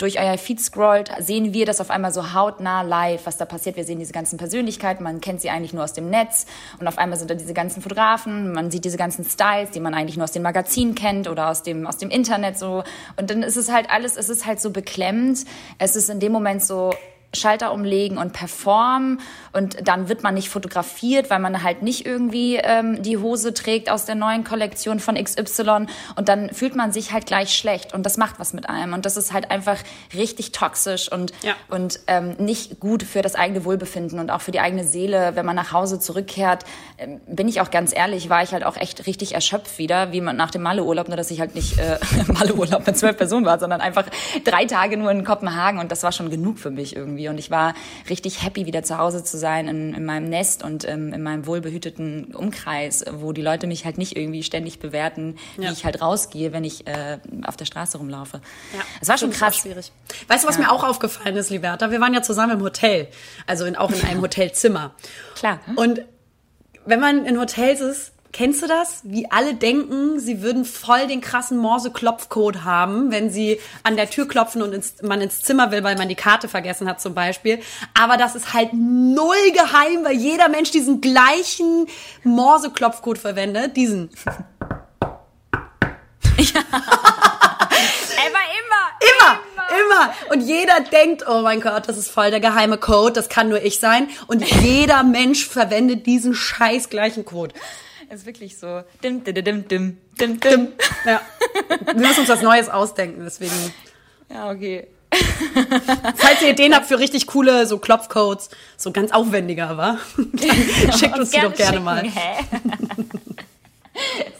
durch euer Feed scrollt, sehen wir das auf einmal so hautnah live, was da passiert. Wir sehen diese ganzen Persönlichkeiten, man kennt sie eigentlich nur aus dem Netz und auf einmal sind da diese ganzen Fotografen, man sieht diese ganzen Styles, die man eigentlich nur aus den Magazinen kennt oder aus dem, aus dem Internet so. Und dann ist es halt alles, es ist halt so beklemmend. Es ist in dem Moment so, Schalter umlegen und performen. Und dann wird man nicht fotografiert, weil man halt nicht irgendwie ähm, die Hose trägt aus der neuen Kollektion von XY und dann fühlt man sich halt gleich schlecht. Und das macht was mit einem. Und das ist halt einfach richtig toxisch und Ja. und ähm, nicht gut für das eigene Wohlbefinden und auch für die eigene Seele, wenn man nach Hause zurückkehrt, ähm, bin ich auch ganz ehrlich, war ich halt auch echt richtig erschöpft wieder, wie man nach dem Malle-Urlaub, nur dass ich halt nicht äh, Malle-Urlaub mit zwölf Personen war, sondern einfach drei Tage nur in Kopenhagen. Und das war schon genug für mich irgendwie und ich war richtig happy, wieder zu Hause zu sein in, in meinem Nest und ähm, in meinem wohlbehüteten Umkreis, wo die Leute mich halt nicht irgendwie ständig bewerten, wie Ja. ich halt rausgehe, wenn ich äh, auf der Straße rumlaufe. Ja, Es war schon krass. schwierig. Weißt du, was mir auch aufgefallen ist, Liberta? Wir waren ja zusammen im Hotel, also in, auch in einem Hotelzimmer. Klar. Und wenn man in Hotels ist, kennst du das? Wie alle denken, sie würden voll den krassen Morse-Klopfcode haben, wenn sie an der Tür klopfen und ins, man ins Zimmer will, weil man die Karte vergessen hat zum Beispiel. Aber das ist halt null geheim, weil jeder Mensch diesen gleichen Morse-Klopfcode verwendet. Diesen. Aber immer, Immer, immer. Und jeder denkt, oh mein Gott, das ist voll der geheime Code, das kann nur ich sein. Und jeder Mensch verwendet diesen scheiß gleichen Code. Ist wirklich so. Dim, dim, dim, dim, dim, dim. Ja. Wir müssen uns was Neues ausdenken, deswegen. Ja, okay. Falls ihr Ideen habt für richtig coole so Klopfcodes, so ganz aufwendiger, aber dann schickt uns die doch gerne schicken, mal. Hä?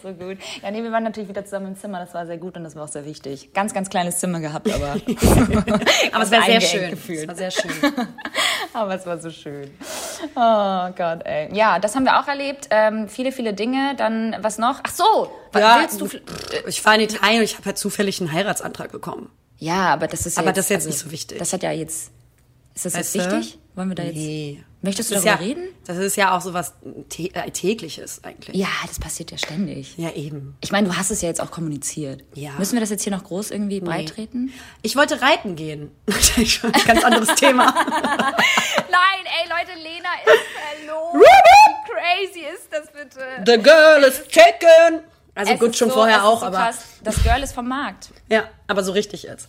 So gut. Ja, nee, wir waren natürlich wieder zusammen im Zimmer. Das war sehr gut und das war auch sehr wichtig. Ganz, ganz kleines Zimmer gehabt, aber. Aber es war sehr eingeengt schön. Es Gefühlt. war sehr schön. Aber es war so schön. Oh Gott, ey. Ja, das haben wir auch erlebt. Ähm, viele, viele Dinge. Dann, was noch? Ach so, was Ja, willst du? ich war in Italien und ich habe halt zufällig einen Heiratsantrag bekommen. Ja, aber das ist ja Aber jetzt, das ist jetzt also, nicht so wichtig. Das hat ja jetzt. Ist das Weißt jetzt wichtig? Wollen wir da jetzt. Nee. Möchtest du darüber ja, reden? Das ist ja auch so was äh, tägliches eigentlich. Ja, das passiert ja ständig. Ja, eben. Ich meine, du hast es ja jetzt auch kommuniziert. Ja. Müssen wir das jetzt hier noch groß irgendwie breitreten? Ich wollte reiten gehen. Ganz anderes Thema. Nein, ey Leute, Lena ist verloren. Wie crazy ist das bitte? The girl is taken. Also Es gut, schon so, vorher auch, so aber Krass. Das Girl ist vom Markt. ja, aber so richtig jetzt.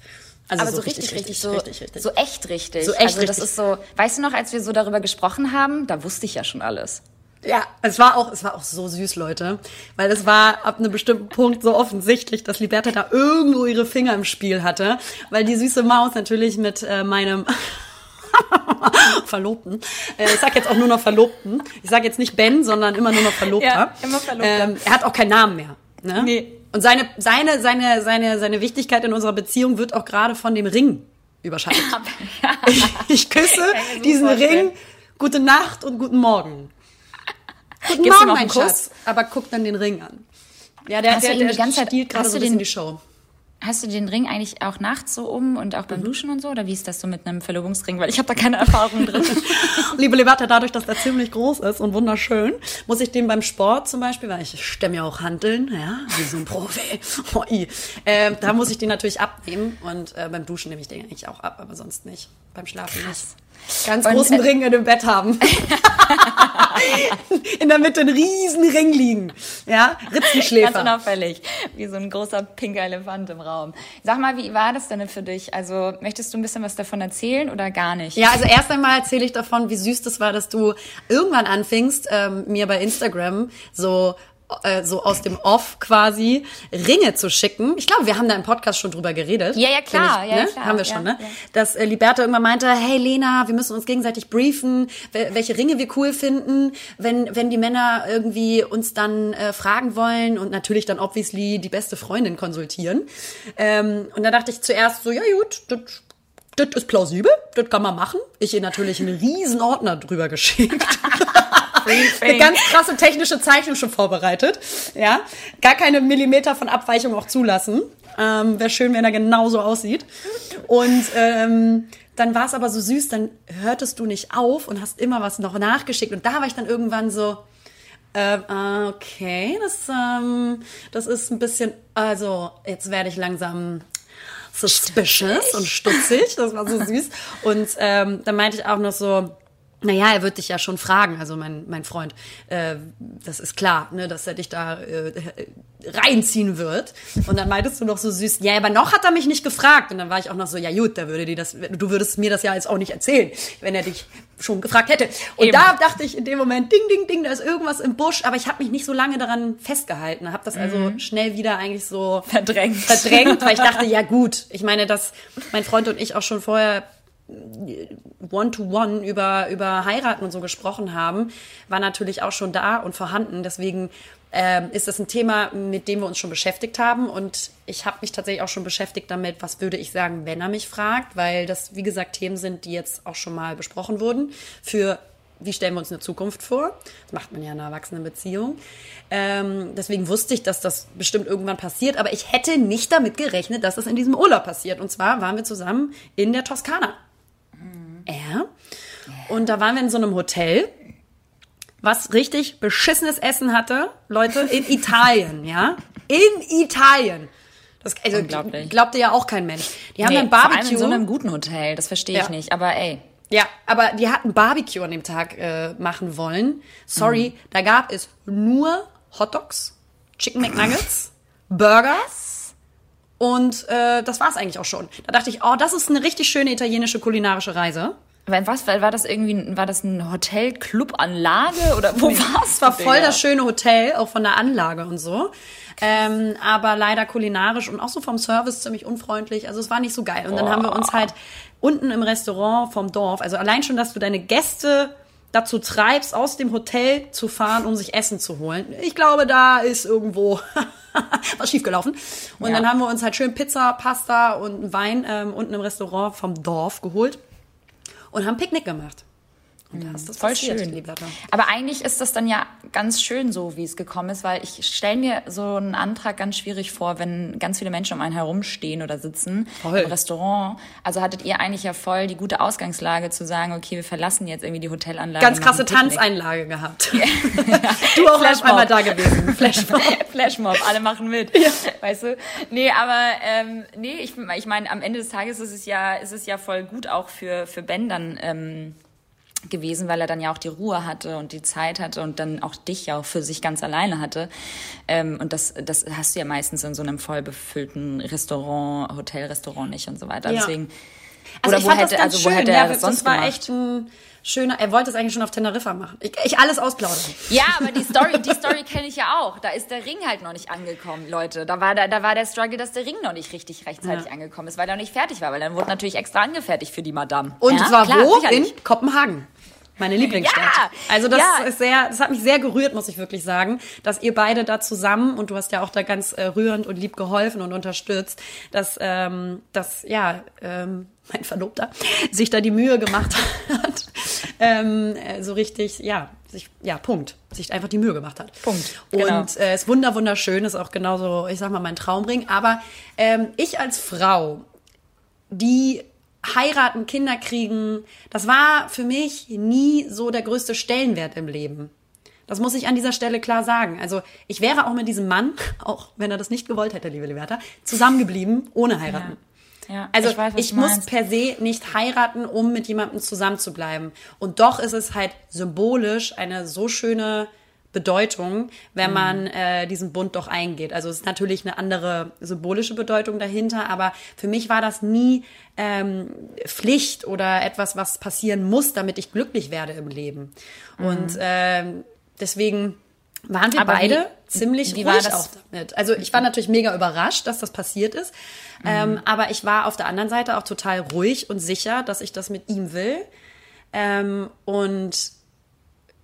Also Aber so, richtig, richtig, so, richtig, richtig. so echt richtig. So echt also das richtig. ist so, weißt du noch, als wir so darüber gesprochen haben, da wusste ich ja schon alles. Ja, es war auch, es war auch so süß, Leute, weil es war ab einem bestimmten Punkt so offensichtlich, dass Liberta da irgendwo ihre Finger im Spiel hatte, weil die süße Maus natürlich mit äh, meinem Verlobten, äh, ich sag jetzt auch nur noch Verlobten, ich sag jetzt nicht Ben, sondern immer nur noch Verlobter. Ja, immer Verlobter. Ähm, er hat auch keinen Namen mehr. Ne? Nee. Und seine, seine, seine, seine, seine Wichtigkeit in unserer Beziehung wird auch gerade von dem Ring überschattet. Ich, ich küsse ich diesen vorstellen. Ring, gute Nacht und guten Morgen. Guten Gibst Morgen, mein Kuss? Schatz. Aber guck dann den Ring an. Ja, der, Hast der, der die ganze Zeit- stiehlt gerade so ein bisschen die Show. Hast du den Ring eigentlich auch nachts so um und auch beim Duschen und so? Oder wie ist das so mit einem Verlobungsring? Weil ich habe da keine Erfahrung drin. Liebe Liberta, dadurch, dass der ziemlich groß ist und wunderschön, muss ich den beim Sport zum Beispiel, weil ich stemme ja auch Handeln, ja, wie so ein Profi, oh, äh, da muss ich den natürlich abnehmen und äh, beim Duschen nehme ich den eigentlich auch ab, aber sonst nicht. Beim Schlafen Krass. Ganz Und, großen äh, Ring in dem Bett haben. in der Mitte einen riesen Ring liegen. Ja, Ganz Ritzenschläfer. unauffällig, wie so ein großer pinker Elefant im Raum. Sag mal, wie war das denn für dich? Also möchtest du ein bisschen was davon erzählen oder gar nicht? Ja, also erst einmal erzähle ich davon, wie süß das war, dass du irgendwann anfingst, ähm, mir bei Instagram so äh, so aus dem Off quasi Ringe zu schicken. Ich glaube, wir haben da im Podcast schon drüber geredet. Ja, ja, klar, ja, ne? ja, klar, Haben wir ja, schon, ne? ja. Dass äh, Liberta irgendwann meinte, hey Lena, wir müssen uns gegenseitig briefen, wel- welche Ringe wir cool finden, wenn, wenn die Männer irgendwie uns dann äh, fragen wollen und natürlich dann obviously die beste Freundin konsultieren. Ähm, und da dachte ich zuerst so, ja gut, das das ist plausibel, das kann man machen. Ich ihr natürlich einen riesen Ordner drüber geschickt. Eine ganz krasse technische Zeichnung schon vorbereitet. Ja, gar keine Millimeter von Abweichung auch zulassen. Ähm, Wäre schön, wenn er genauso aussieht. Und ähm, dann war es aber so süß, dann hörtest du nicht auf und hast immer was noch nachgeschickt. Und da war ich dann irgendwann so, ah, okay, das, ähm, das ist ein bisschen, also jetzt werde ich langsam suspicious und stutzig. Das war so süß. Und ähm, dann meinte ich auch noch so, naja, er wird dich ja schon fragen, also mein, mein Freund, äh, das ist klar, ne, dass er dich da äh, reinziehen wird. Und dann meintest du noch so süß, ja, aber noch hat er mich nicht gefragt. Und dann war ich auch noch so, ja gut, da würde dir das, du würdest mir das ja jetzt auch nicht erzählen, wenn er dich schon gefragt hätte. Und Eben. da dachte ich in dem Moment, ding, ding, ding, da ist irgendwas im Busch, aber ich habe mich nicht so lange daran festgehalten, habe das also schnell wieder eigentlich so Verdrängt. verdrängt, weil ich dachte, ja gut, ich meine, dass mein Freund und ich auch schon vorher One-to-One über, über Heiraten und so gesprochen haben, war natürlich auch schon da und vorhanden. Deswegen ähm, ist das ein Thema, mit dem wir uns schon beschäftigt haben. Und ich habe mich tatsächlich auch schon beschäftigt damit, was würde ich sagen, wenn er mich fragt, weil das, wie gesagt, Themen sind, die jetzt auch schon mal besprochen wurden. Für wie stellen wir uns eine Zukunft vor? Das macht man ja in einer Erwachsenenbeziehung. Ähm, deswegen wusste ich, dass das bestimmt irgendwann passiert, aber ich hätte nicht damit gerechnet, dass das in diesem Urlaub passiert. Und zwar waren wir zusammen in der Toskana. Ja. Und da waren wir in so einem Hotel, was richtig beschissenes Essen hatte. Leute, in Italien, ja? In Italien. Das also, Unglaublich. glaubte ja auch kein Mensch. Die haben Nee, dann vor allem Barbecue. in so einem guten Hotel, das verstehe ich Ja. nicht. Aber ey, Ja, aber die hatten Barbecue an dem Tag äh, machen wollen. Sorry, da gab es nur Hotdogs, Chicken McNuggets, Burgers und äh, das war's eigentlich auch schon. Da dachte ich, oh, das ist eine richtig schöne italienische kulinarische Reise. weil was, weil war das irgendwie, war das ein Hotel, Clubanlage oder wo war's? Es war voll das schöne Hotel, auch von der Anlage und so. Ähm, aber leider kulinarisch und auch so vom Service ziemlich unfreundlich. Also es war nicht so geil. Und dann haben wir uns halt unten im Restaurant vom Dorf, also allein schon, dass du deine Gäste dazu treibst, aus dem Hotel zu fahren, um sich Essen zu holen. Ich glaube, da ist irgendwo was schiefgelaufen. Und Ja. dann haben wir uns halt schön Pizza, Pasta und Wein ähm, unten im Restaurant vom Dorf geholt und haben Picknick gemacht. Und da ist das Voll passiert, schön. Aber eigentlich ist das dann ja ganz schön so, wie es gekommen ist, weil ich stelle mir so einen Antrag ganz schwierig vor, wenn ganz viele Menschen um einen herumstehen oder sitzen Voll. im Restaurant. Also hattet ihr eigentlich ja voll die gute Ausgangslage zu sagen, okay, wir verlassen jetzt irgendwie die Hotelanlage. Ganz krasse. Tanzeinlage gehabt. du auch erst einmal da gewesen. Flashmob. Flashmob, alle machen mit. Weißt du? Nee, aber ähm, nee, ich, ich meine, am Ende des Tages ist es ja, ist es ja voll gut auch für, für Ben dann ähm, gewesen, weil er dann ja auch die Ruhe hatte und die Zeit hatte und dann auch dich ja auch für sich ganz alleine hatte. Ähm, und das, das hast du ja meistens in so einem voll befüllten Restaurant, Hotelrestaurant nicht und so weiter. Ja. Deswegen. Also oder wo hätte, also wo schön. hätte ja, er das sonst das war gemacht? echt ein schöner. Er wollte es eigentlich schon auf Teneriffa machen. Ich, ich alles ausplaudern. Ja, aber die Story, die Story kenne ich ja auch. Da ist der Ring halt noch nicht angekommen, Leute. Da war, da, da war der Struggle, dass der Ring noch nicht richtig rechtzeitig Ja. angekommen ist, weil er noch nicht fertig war. Weil dann wurde natürlich extra angefertigt für die Madame. Und ja, zwar klar, wo? sicherlich. In Kopenhagen. Meine Lieblingsstadt. Ja, also das ja. ist sehr, das hat mich sehr gerührt, muss ich wirklich sagen, dass ihr beide da zusammen und du hast ja auch da ganz äh, rührend und lieb geholfen und unterstützt, dass, ähm, dass ja ähm, mein Verlobter sich da die Mühe gemacht hat, ähm, äh, so richtig, ja, sich, ja, Punkt, sich einfach die Mühe gemacht hat. Punkt, Und genau. äh, ist wunder, wunderschön, ist auch genauso, ich sag mal, mein Traumring. Aber ähm, ich als Frau, die heiraten, Kinder kriegen, das war für mich nie so der größte Stellenwert im Leben. Das muss ich an dieser Stelle klar sagen. Also ich wäre auch mit diesem Mann, auch wenn er das nicht gewollt hätte, liebe Liberta, zusammengeblieben, ohne heiraten. Ja, Also ich ich, weiß, du muss per se nicht heiraten, um mit jemandem zusammen zu bleiben. Und doch ist es halt symbolisch eine so schöne Bedeutung, wenn Mhm. man äh, diesen Bund doch eingeht. Also es ist natürlich eine andere symbolische Bedeutung dahinter, aber für mich war das nie ähm, Pflicht oder etwas, was passieren muss, damit ich glücklich werde im Leben. Und ähm, deswegen waren wir Mhm. Aber wie- beide ziemlich wie war ruhig das? auch damit. Also ich war natürlich mega überrascht, dass das passiert ist. Ähm, aber ich war auf der anderen Seite auch total ruhig und sicher, dass ich das mit ihm will. Ähm, und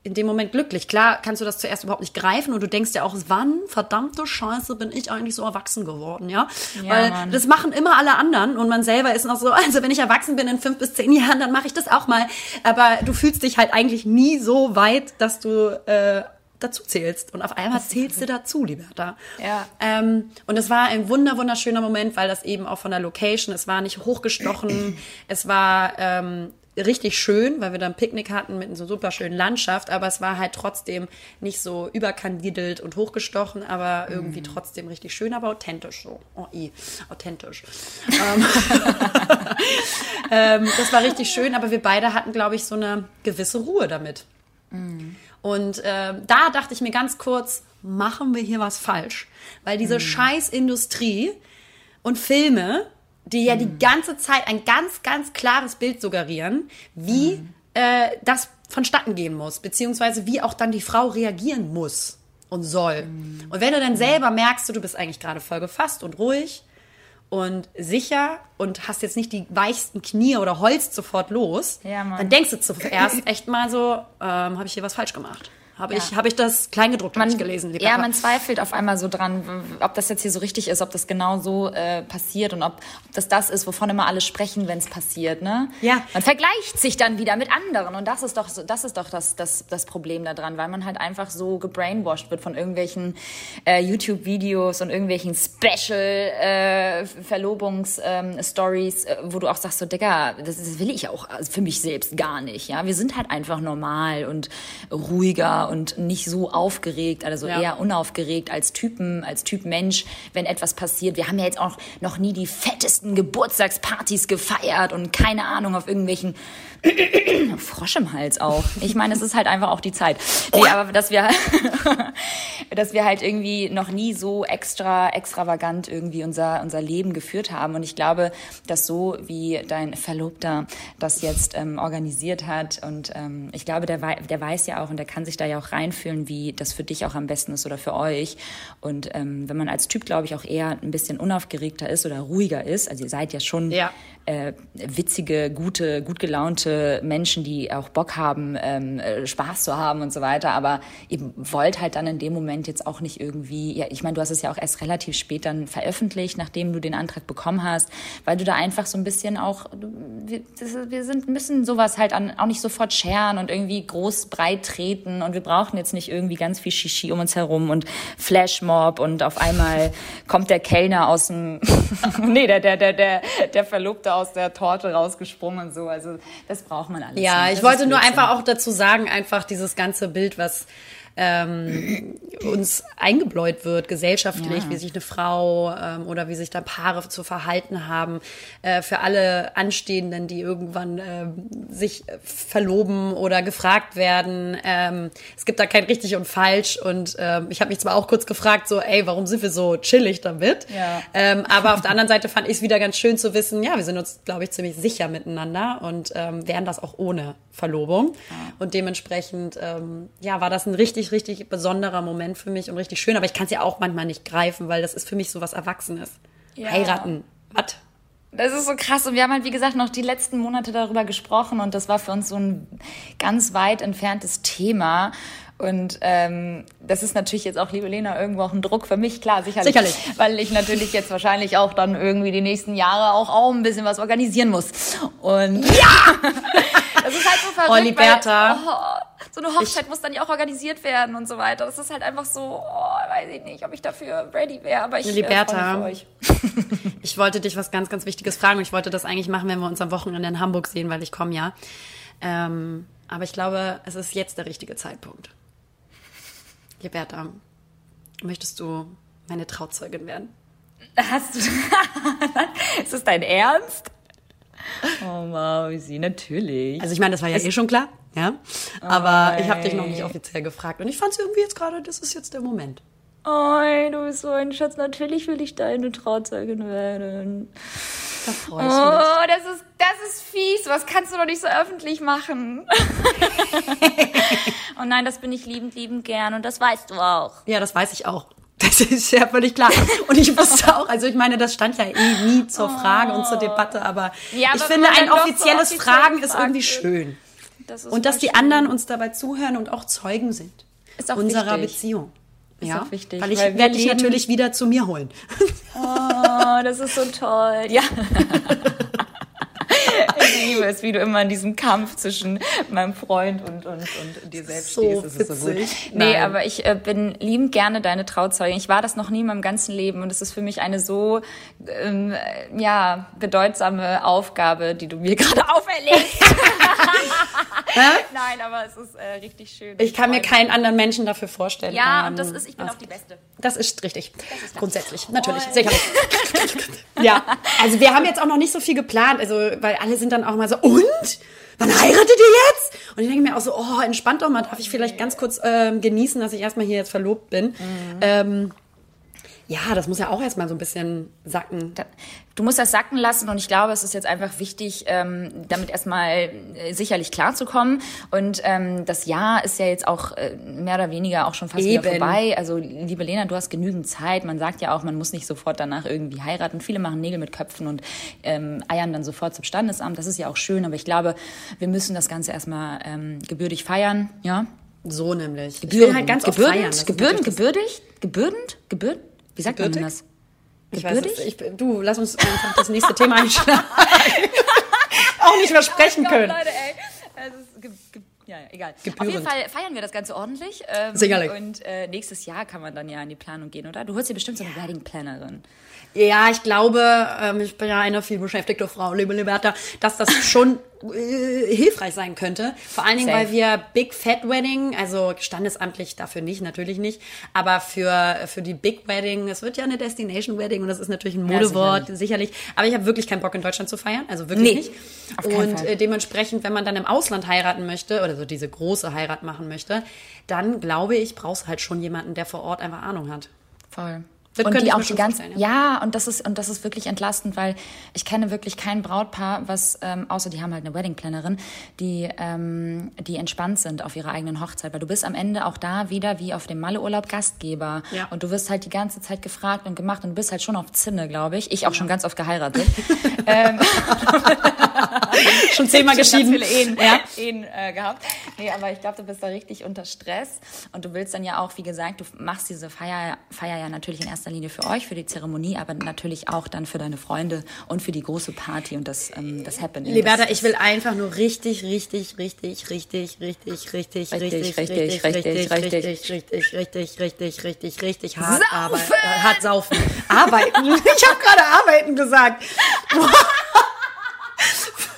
in dem Moment glücklich. Klar kannst du das zuerst überhaupt nicht greifen und du denkst ja auch, wann, verdammte Scheiße, bin ich eigentlich so erwachsen geworden, ja? Ja, Weil Mann. das machen immer alle anderen und man selber ist noch so, also wenn ich erwachsen bin in fünf bis zehn Jahren, dann mache ich das auch mal. Aber du fühlst dich halt eigentlich nie so weit, dass du äh, dazu zählst. Und auf einmal zählst du dazu, Liberta. Ja. Ähm, und es war ein wunder, wunderschöner Moment, weil das eben auch von der Location, es war nicht hochgestochen, es war ähm, richtig schön, weil wir dann Picknick hatten mit so einer super schönen Landschaft, aber es war halt trotzdem nicht so überkandidelt und hochgestochen, aber irgendwie trotzdem richtig schön, aber authentisch so. Oh, i, authentisch. ähm, ähm, das war richtig schön, aber wir beide hatten, glaube ich, so eine gewisse Ruhe damit. Und ähm, da dachte ich mir ganz kurz, machen wir hier was falsch? Weil diese Scheißindustrie und Filme, die ja die ganze Zeit ein ganz, ganz klares Bild suggerieren, wie äh, das vonstatten gehen muss, beziehungsweise wie auch dann die Frau reagieren muss und soll. Und wenn du dann selber merkst, du, bist eigentlich gerade voll gefasst und ruhig und sicher und hast jetzt nicht die weichsten Knie oder holst sofort los, Ja, dann denkst du zuerst echt mal so, ähm, habe ich hier was falsch gemacht? Habe ich, Ja. hab ich das Kleingedruckte nicht gelesen? ja, Papa? man zweifelt auf einmal so dran, ob das jetzt hier so richtig ist, ob das genau so äh, passiert und ob, ob das das ist, wovon immer alle sprechen, wenn es passiert. Ne? Ja. Man vergleicht sich dann wieder mit anderen und das ist doch, das, ist doch das, das, das Problem daran, weil man halt einfach so gebrainwashed wird von irgendwelchen äh, YouTube-Videos und irgendwelchen Special-Verlobungs-Stories, äh, wo du auch sagst so, Digga, das, das will ich auch für mich selbst gar nicht. Ja, Wir sind halt einfach normal und ruhiger und nicht so aufgeregt, also Ja. eher unaufgeregt als Typen, als Typ Mensch, wenn etwas passiert. Wir haben ja jetzt auch noch nie die fettesten Geburtstagspartys gefeiert und keine Ahnung auf irgendwelchen Frosch im Hals auch. Ich meine, es ist halt einfach auch die Zeit. Nee, aber dass wir, dass wir halt irgendwie noch nie so extra, extravagant irgendwie unser, unser Leben geführt haben. Und ich glaube, dass so wie dein Verlobter das jetzt ähm, organisiert hat und ähm, ich glaube, der, der weiß ja auch und der kann sich da ja auch reinfühlen, wie das für dich auch am besten ist oder für euch. Und ähm, wenn man als Typ, glaube ich, auch eher ein bisschen unaufgeregter ist oder ruhiger ist, also ihr seid ja schon Ja. Äh, witzige, gute, gut gelaunte Menschen, die auch Bock haben, ähm, äh, Spaß zu haben und so weiter. Aber ihr wollt halt dann in dem Moment jetzt auch nicht irgendwie, ja, ich meine, du hast es ja auch erst relativ spät dann veröffentlicht, nachdem du den Antrag bekommen hast, weil du da einfach so ein bisschen auch, wir, das, wir sind, müssen sowas halt an, auch nicht sofort scheren und irgendwie groß breit treten und wir brauchen jetzt nicht irgendwie ganz viel Shishi um uns herum und Flashmob und auf einmal kommt der Kellner aus dem, nee, der, der, der, der, der Verlobte aus der Torte rausgesprungen und so. Also das braucht man alles. Ja, nicht. ich Das wollte nur einfach auch dazu sagen, einfach dieses ganze Bild, was ähm, uns eingebläut wird, gesellschaftlich, Ja. wie sich eine Frau ähm, oder wie sich da Paare zu verhalten haben, äh, für alle Anstehenden, die irgendwann ähm, sich verloben oder gefragt werden. Ähm, es gibt da kein richtig und falsch und ähm, ich habe mich zwar auch kurz gefragt, so, ey, warum sind wir so chillig damit? Ja. Ähm, aber auf der anderen Seite fand ich es wieder ganz schön zu wissen, ja, wir sind uns, glaube ich, ziemlich sicher miteinander und ähm, wären das auch ohne Verlobung. Und dementsprechend, ähm, ja, war das ein richtig, richtig besonderer Moment für mich und richtig schön. Aber ich kann es ja auch manchmal nicht greifen, weil das ist für mich so was Erwachsenes. Ja. Heiraten. Was? Das ist so krass. Und wir haben halt, wie gesagt, noch die letzten Monate darüber gesprochen und das war für uns so ein ganz weit entferntes Thema. Und ähm, das ist natürlich jetzt auch, liebe Lena, irgendwo auch ein Druck für mich, klar, sicherlich. Sicherlich. Weil ich natürlich jetzt wahrscheinlich auch dann irgendwie die nächsten Jahre auch, auch ein bisschen was organisieren muss. Und ja! das ist halt so verrückt. Oh, Liberta. Weil, oh, so eine Hochzeit muss dann ja auch organisiert werden und so weiter. Das ist halt einfach so, oh, weiß ich nicht, ob ich dafür ready wäre, aber ich Liberta, äh, freue mich für euch. ich wollte dich was ganz, ganz Wichtiges fragen und ich wollte das eigentlich machen, wenn wir uns am Wochenende in Hamburg sehen, weil ich komme ja. Ähm, aber ich glaube, es ist jetzt der richtige Zeitpunkt. Liberta, möchtest du meine Trauzeugin werden? Hast du, ist das dein Ernst? Oh, Mausi, natürlich. Also ich meine, das war ja eh schon klar, ja. Aber ich habe dich noch nicht offiziell gefragt und ich fand es irgendwie jetzt gerade, das ist jetzt der Moment. Oh, du bist so ein Schatz. Natürlich will ich deine Trauzeugin werden. Da freue ich Oh, mich. das ist, das ist fies. Was kannst du doch nicht so öffentlich machen? oh nein, das bin ich liebend, liebend gern. Und das weißt du auch. Ja, das weiß ich auch. Das ist ja völlig klar. Und ich wusste auch, also ich meine, das stand ja eh nie zur Frage und zur Debatte, aber, Ja, ich finde, ein doch so offizielles offiziell Fragen ist irgendwie wird. schön. Das ist Und dass die schön. anderen uns dabei zuhören und auch Zeugen sind. Ist auch unserer wichtig. Beziehung. Ist ja, auch wichtig, Weil ich weil werde dich natürlich wieder zu mir holen. Oh, das ist so toll. Ja. Ich liebe es, wie du immer in diesem Kampf zwischen meinem Freund und, und, und dir selbst So stehst. Das ist so gut. Nee, Nein. aber ich äh, bin liebend gerne deine Trauzeugin. Ich war das noch nie in meinem ganzen Leben und es ist für mich eine so ähm, äh, ja, bedeutsame Aufgabe, die du mir gerade auferlegst. Nein, aber es ist äh, richtig schön. Ich kann mir keinen anderen Menschen dafür vorstellen. Ja, und das ist, ich bin auch die Beste. Das ist richtig. Grundsätzlich, natürlich, sicherlich. ja, also wir haben jetzt auch noch nicht so viel geplant, also weil alle sind dann auch mal so, und? Wann heiratet ihr jetzt? Und ich denke mir auch so, oh, entspannt doch mal, darf ich vielleicht ganz kurz ähm, genießen, dass ich erstmal hier jetzt verlobt bin. Ähm, ja, das muss ja auch erstmal so ein bisschen sacken. Du musst das sacken lassen und ich glaube, es ist jetzt einfach wichtig, ähm, damit erstmal äh, sicherlich klarzukommen. Und ähm, das Jahr ist ja jetzt auch äh, mehr oder weniger auch schon fast wieder Eben. vorbei. Also liebe Lena, du hast genügend Zeit. Man sagt ja auch, man muss nicht sofort danach irgendwie heiraten. Viele machen Nägel mit Köpfen und ähm, eiern dann sofort zum Standesamt. Das ist ja auch schön, aber ich glaube, wir müssen das Ganze erstmal ähm, gebürdig feiern. Ja, So nämlich. Will halt ganz oft gebürdend, feiern. Natürlich gebürdig, gebürdend, gebürden. Wie sagt man denn Gebürtig? das? das- Ich weiß es, ich, du, lass uns einfach das nächste Thema einschlagen. auch nicht mehr sprechen Gott, können. Leute, ey. Es ist ge ge ja, ja, egal. Auf Gebührend. jeden Fall feiern wir das Ganze ordentlich. Ähm, Sicherlich. Und äh, nächstes Jahr kann man dann ja in die Planung gehen, oder? Du holst dir bestimmt so eine Wedding Plannerin. Ja, ich glaube, ähm, ich bin ja eine viel beschäftigte Frau, liebe Liberta, dass das schon äh, hilfreich sein könnte. Vor allen Dingen, Safe. weil wir Big Fat Wedding, also standesamtlich dafür nicht, natürlich nicht, aber für, für die Big Wedding, es wird ja eine Destination Wedding und das ist natürlich ein Ja, Modewort, sicherlich. Aber ich habe wirklich keinen Bock in Deutschland zu feiern, also wirklich Nee, nicht. und Fall. äh, dementsprechend, wenn man dann im Ausland heiraten möchte oder so diese große Heirat machen möchte, dann glaube ich, brauchst du halt schon jemanden, der vor Ort einfach Ahnung hat. Voll. Das und die auch die schon ganze, vorstellen, ja, und das ist und das ist wirklich entlastend, weil ich kenne wirklich kein Brautpaar, was ähm, außer die haben halt eine Wedding Plannerin, die ähm, die entspannt sind auf ihrer eigenen Hochzeit, weil du bist am Ende auch da wieder wie auf dem Malleurlaub Gastgeber Ja. und du wirst halt die ganze Zeit gefragt und gemacht und du bist halt schon auf Zinne, glaube ich. Ich auch schon ganz oft geheiratet. Schon zehnmal Schon ganz geschieden. viele Ehen, Ja. Ehen äh, gehabt. Nee, aber ich glaube, du bist da richtig unter Stress. Und du willst dann ja auch, wie gesagt, du machst diese Feier, Feier ja natürlich in erster Linie für euch, für die Zeremonie, aber natürlich auch dann für deine Freunde und für die große Party und das, ähm, das Happening. Liberta, ich will einfach nur richtig, richtig, richtig, richtig, richtig, richtig, richtig, Richtig, richtig, richtig, richtig, richtig, richtig, richtig, richtig, richtig, richtig, richtig hart Saufen! arbeiten. Äh, hart saufen. Arbeiten. Ich habe gerade arbeiten gesagt.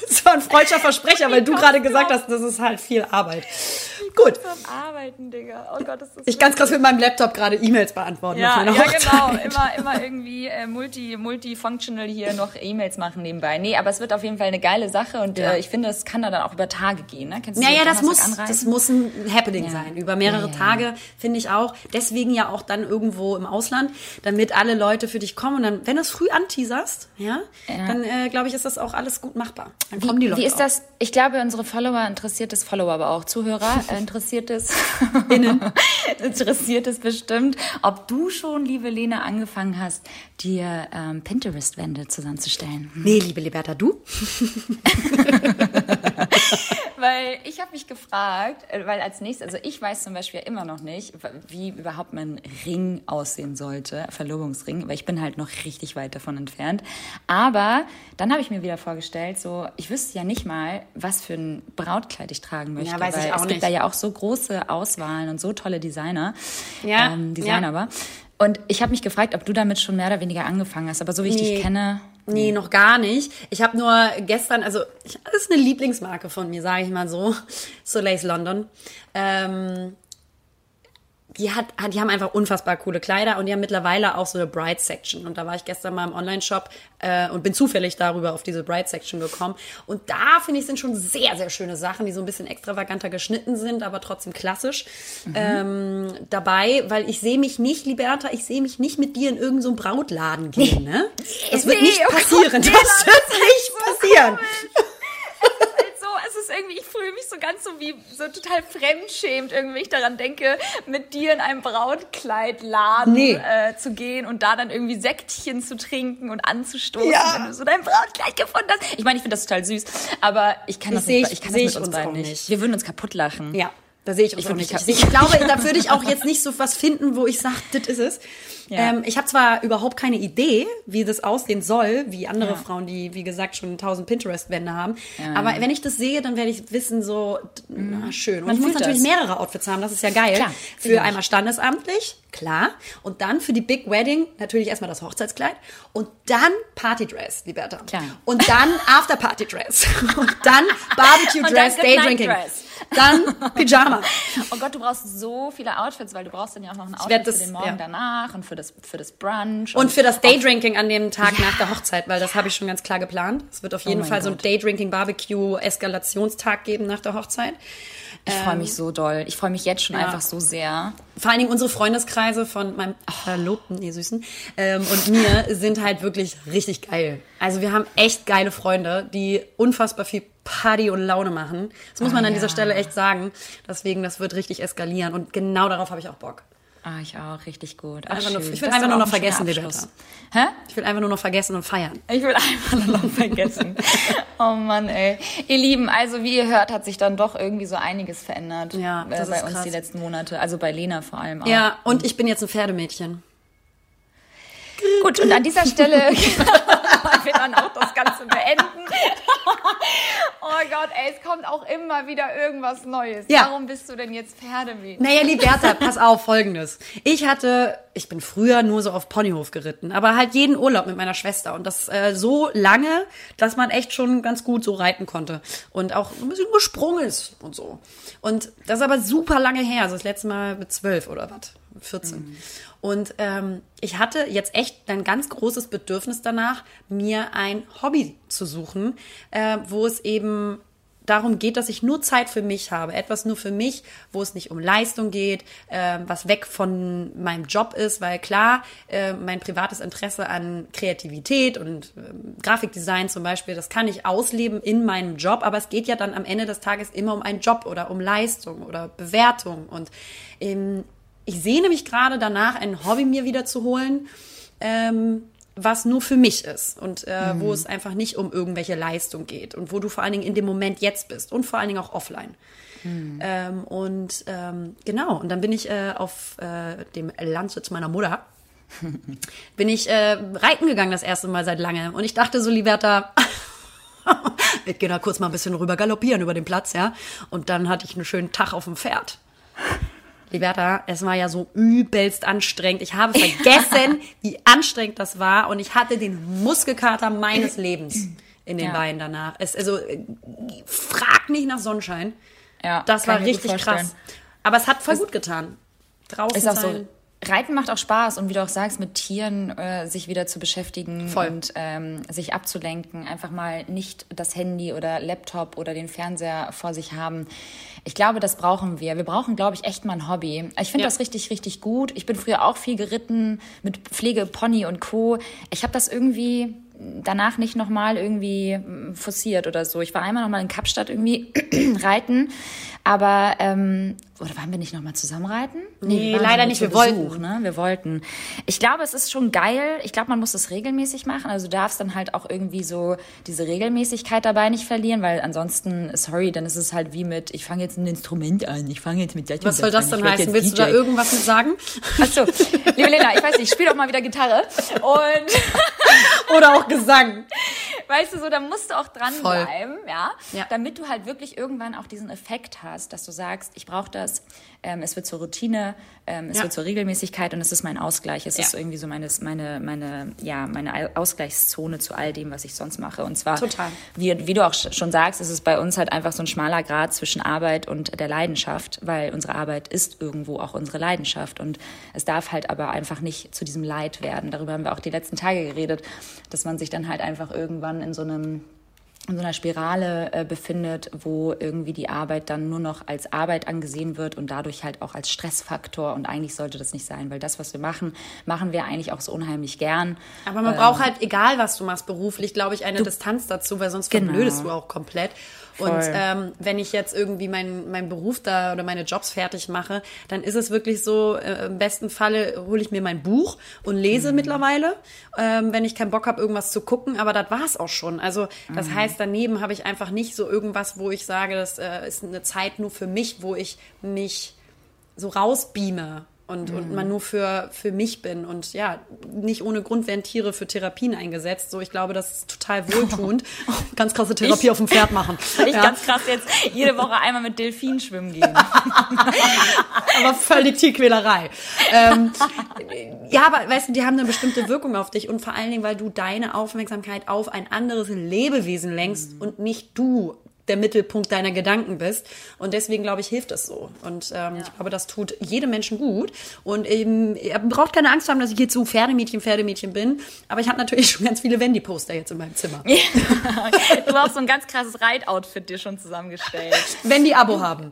Das war ein freudscher Versprecher, weil du gerade gesagt hast, das ist halt viel Arbeit. Gut. Zum Arbeiten, Digga. Oh Gott, ist das Ich ganz krass mit meinem Laptop gerade E-Mails beantworten. ja, ja, genau. Immer, immer irgendwie äh, multi, multifunctional hier noch E-Mails machen nebenbei. Nee, aber es wird auf jeden Fall eine geile Sache und Ja. äh, ich finde, es kann da dann auch über Tage gehen. Ne? Kennst du Ja, so ja, das muss, das anreisen? muss ein Happening Ja. sein. Über mehrere. Tage, finde ich auch. Deswegen ja auch dann irgendwo im Ausland, damit alle Leute für dich kommen. Und dann, wenn du es früh anteaserst, ja, dann äh, glaube ich, ist das auch alles gut machbar. Dann kommen die Wie, Leute wie ist auch. das? Ich glaube, unsere Follower interessiert es, Follower aber auch Zuhörer, äh, interessiert es, interessiert es bestimmt, ob du schon, liebe Lena, angefangen hast, dir ähm, Pinterest-Wände zusammenzustellen. Nee, liebe Liberta, du? Weil ich habe mich gefragt, äh, weil als nächstes, also ich weiß zum Beispiel immer noch nicht, wie überhaupt mein Ring aussehen sollte, Verlobungsring, weil ich bin halt noch richtig weit davon entfernt. Aber dann habe ich mir wieder vorgestellt, so ich wüsste ja nicht mal, was für ein Brautkleid ich tragen möchte. Ja, weil es gibt nicht. da ja auch so große Auswahlen und so tolle Designer. Ja, ähm, Designer ja. aber. Und ich habe mich gefragt, ob du damit schon mehr oder weniger angefangen hast. Aber so wie ich Nee. dich kenne, Nee, noch gar nicht. Ich habe nur gestern, also ich, das ist eine Lieblingsmarke von mir, sage ich mal so, Soleil's London. Ähm, die, hat, die haben einfach unfassbar coole Kleider und die haben mittlerweile auch so eine Bride Section. Und da war ich gestern mal im Online-Shop äh, und bin zufällig darüber auf diese Bride Section gekommen. Und da finde ich sind schon sehr, sehr schöne Sachen, die so ein bisschen extravaganter geschnitten sind, aber trotzdem klassisch ähm, dabei, weil ich sehe mich nicht, Liberta, ich sehe mich nicht mit dir in irgendeinen so Brautladen gehen. Ne? Das wird Nee, nicht oh Gott, passieren. das wird nicht passieren. Ist irgendwie, ich fühle mich so ganz so wie so total fremdschämt, irgendwie, wenn ich daran denke, mit dir in einem Brautkleidladen Nee. äh, zu gehen und da dann irgendwie Säckchen zu trinken und anzustoßen, Ja. wenn du so dein Brautkleid gefunden hast. Ich meine, ich finde das total süß, aber ich kann Ich das seh nicht, ich- ich kann das ich mit uns beiden nicht. nicht. Wir würden uns kaputt lachen. Ja, da sehe ich uns Ich auch nicht. Ich, ich glaube, da würde ich auch jetzt nicht so was finden, wo ich sage, das ist es. Ja. Ähm, ich habe zwar überhaupt keine Idee, wie das aussehen soll, wie andere Ja. Frauen, die, wie gesagt, schon tausend Pinterest-Wände haben. Ja. Aber wenn ich das sehe, dann werde ich wissen, so, d- na, schön. Und Man ich muss natürlich das. mehrere Outfits haben, das ist ja geil. Klar, für einmal standesamtlich, klar. Und dann für die Big Wedding natürlich erstmal das Hochzeitskleid. Und dann Partydress, Liberta. Klar. Und dann After-Party-Dress. Und dann Barbecue-Dress, Day-Drinking. Dress. Dann Pyjama. Oh Gott, du brauchst so viele Outfits, weil du brauchst dann ja auch noch ein Outfit werd für das- den Morgen ja. danach und für das, für das Brunch. Und für das Daydrinking an dem Tag nach der Hochzeit, weil das habe ich schon ganz klar geplant. Es wird auf jeden Oh Fall so ein Gott. Daydrinking-Barbecue-Eskalationstag geben nach der Hochzeit. Ich freue mich so doll. Ich freue mich jetzt schon ja. einfach so sehr. Vor allen Dingen unsere Freundeskreise von meinem Verlobten, ihr Süßen, ähm, und mir sind halt wirklich richtig geil. Also wir haben echt geile Freunde, die unfassbar viel Party und Laune machen. Das muss Ah, man an ja. dieser Stelle echt sagen. Deswegen, das wird richtig eskalieren. Und genau darauf habe ich auch Bock. Ah, ich auch, richtig gut. Ach, Einfach nur- ich will einfach nur noch vergessen. Liberta. Hä? Ich will einfach nur noch vergessen und feiern. Ich will einfach nur noch vergessen. oh Mann, ey. Ihr Lieben, also wie ihr hört, hat sich dann doch irgendwie so einiges verändert Ja, äh, das bei ist uns krass. die letzten Monate. Also bei Lena vor allem auch. Ja, und ich bin jetzt ein Pferdemädchen. Gut, und an dieser Stelle wollen wir dann auch das Ganze beenden. oh Gott, ey, es kommt auch immer wieder irgendwas Neues. Ja. Warum bist du denn jetzt Pferdemädchen? Naja, Liberta, pass auf, folgendes. Ich hatte, ich bin früher nur so auf Ponyhof geritten, aber halt jeden Urlaub mit meiner Schwester und das äh, so lange, dass man echt schon ganz gut so reiten konnte und auch ein bisschen gesprungen ist und so. Und das ist aber super lange her, also das letzte Mal mit zwölf oder was, 14. Und ähm, ich hatte jetzt echt ein ganz großes Bedürfnis danach, mir ein Hobby zu suchen, äh, wo es eben darum geht, dass ich nur Zeit für mich habe, etwas nur für mich, wo es nicht um Leistung geht, äh, was weg von meinem Job ist, weil klar, äh, mein privates Interesse an Kreativität und ähm, Grafikdesign zum Beispiel, das kann ich ausleben in meinem Job, aber es geht ja dann am Ende des Tages immer um einen Job oder um Leistung oder Bewertung. Und ähm, ich sehne mich gerade danach, ein Hobby mir wieder zu holen, ähm, was nur für mich ist und äh, wo es einfach nicht um irgendwelche Leistung geht und wo du vor allen Dingen in dem Moment jetzt bist und vor allen Dingen auch offline. Ähm, und ähm, genau, und dann bin ich äh, auf äh, dem Landsitz meiner Mutter, bin ich äh, reiten gegangen das erste Mal seit langem. Und ich dachte so, Liberta, wir gehen da kurz mal ein bisschen rüber galoppieren über den Platz, ja. Und dann hatte ich einen schönen Tag auf dem Pferd. Liberta, es war ja so übelst anstrengend. Ich habe vergessen, wie anstrengend das war. Und ich hatte den Muskelkater meines Lebens in den Ja. Beinen danach. Es, also, äh, frag nicht nach Sonnenschein. Ja, Das war richtig krass. Aber es hat voll gut getan. Draußen Ist auch sein. so. Reiten macht auch Spaß und wie du auch sagst, mit Tieren äh, sich wieder zu beschäftigen Voll. und ähm, sich abzulenken, einfach mal nicht das Handy oder Laptop oder den Fernseher vor sich haben. Ich glaube, das brauchen wir. Wir brauchen, glaube ich, echt mal ein Hobby. Ich finde Ja. das richtig, richtig gut. Ich bin früher auch viel geritten mit Pflege, Pony und Co. Ich habe das irgendwie danach nicht nochmal irgendwie mm, forciert oder so. Ich war einmal nochmal in Kapstadt irgendwie reiten, Aber, ähm, oder wollen wir nicht nochmal zusammenreiten? Nee, wir waren leider nicht, wir wollten. Besuch, ne? Wir wollten. Ich glaube, es ist schon geil. Ich glaube, man muss das regelmäßig machen. Also du darfst dann halt auch irgendwie so diese Regelmäßigkeit dabei nicht verlieren, weil ansonsten, sorry, dann ist es halt wie mit, ich fange jetzt ein Instrument an, ich fange jetzt mit Was soll das denn heißen? Willst du da irgendwas mit sagen? Achso, liebe Lena, ich weiß nicht, ich spiele doch mal wieder Gitarre. Und Oder auch Gesang. weißt du so, da musst du auch dranbleiben, ja? Ja. Damit du halt wirklich irgendwann auch diesen Effekt hast, dass du sagst, ich brauche das, ähm, es wird zur Routine, ähm, es Ja. wird zur Regelmäßigkeit und es ist mein Ausgleich. Es Ja. ist irgendwie so meine, meine, meine, ja, meine Ausgleichszone zu all dem, was ich sonst mache. Und zwar, Total. Wie, wie du auch sch- schon sagst, ist es bei uns halt einfach so ein schmaler Grad zwischen Arbeit und der Leidenschaft, weil unsere Arbeit ist irgendwo auch unsere Leidenschaft und es darf halt aber einfach nicht zu diesem Leid werden. Darüber haben wir auch die letzten Tage geredet, dass man sich dann halt einfach irgendwann in so einem in so einer Spirale äh, befindet, wo irgendwie die Arbeit dann nur noch als Arbeit angesehen wird und dadurch halt auch als Stressfaktor. Und eigentlich sollte das nicht sein, weil das, was wir machen, machen wir eigentlich auch so unheimlich gern. Aber man braucht halt, egal was du machst beruflich, glaube ich, eine Distanz dazu, weil sonst Genau. verblödest du auch komplett. Und ähm, wenn ich jetzt irgendwie meinen mein Beruf da oder meine Jobs fertig mache, dann ist es wirklich so, äh, im besten Falle hole ich mir mein Buch und lese mittlerweile, ähm, wenn ich keinen Bock habe, irgendwas zu gucken. Aber das war's auch schon. Also das heißt, daneben habe ich einfach nicht so irgendwas, wo ich sage, das äh, ist eine Zeit nur für mich, wo ich mich so rausbeame und, und man nur für, für mich bin. Und ja, nicht ohne Grund werden Tiere für Therapien eingesetzt. So, ich glaube, das ist total wohltuend. Ganz krasse Therapie Ich- auf dem Pferd machen. Ich ja, ganz krass jetzt jede Woche einmal mit Delfinen schwimmen gehen. aber völlig Tierquälerei. ähm, ja, aber weißt du, die haben eine bestimmte Wirkung auf dich und vor allen Dingen, weil du deine Aufmerksamkeit auf ein anderes Lebewesen lenkst und nicht du der Mittelpunkt deiner Gedanken bist. Und deswegen, glaube ich, hilft es so. Und ähm, ich glaube, das tut jedem Menschen gut. Und eben, ihr braucht keine Angst haben, dass ich jetzt so Pferdemädchen, Pferdemädchen bin. Aber ich habe natürlich schon ganz viele Wendy-Poster jetzt in meinem Zimmer. Du hast so ein ganz krasses Reitoutfit dir schon zusammengestellt. Wendy-Abo haben.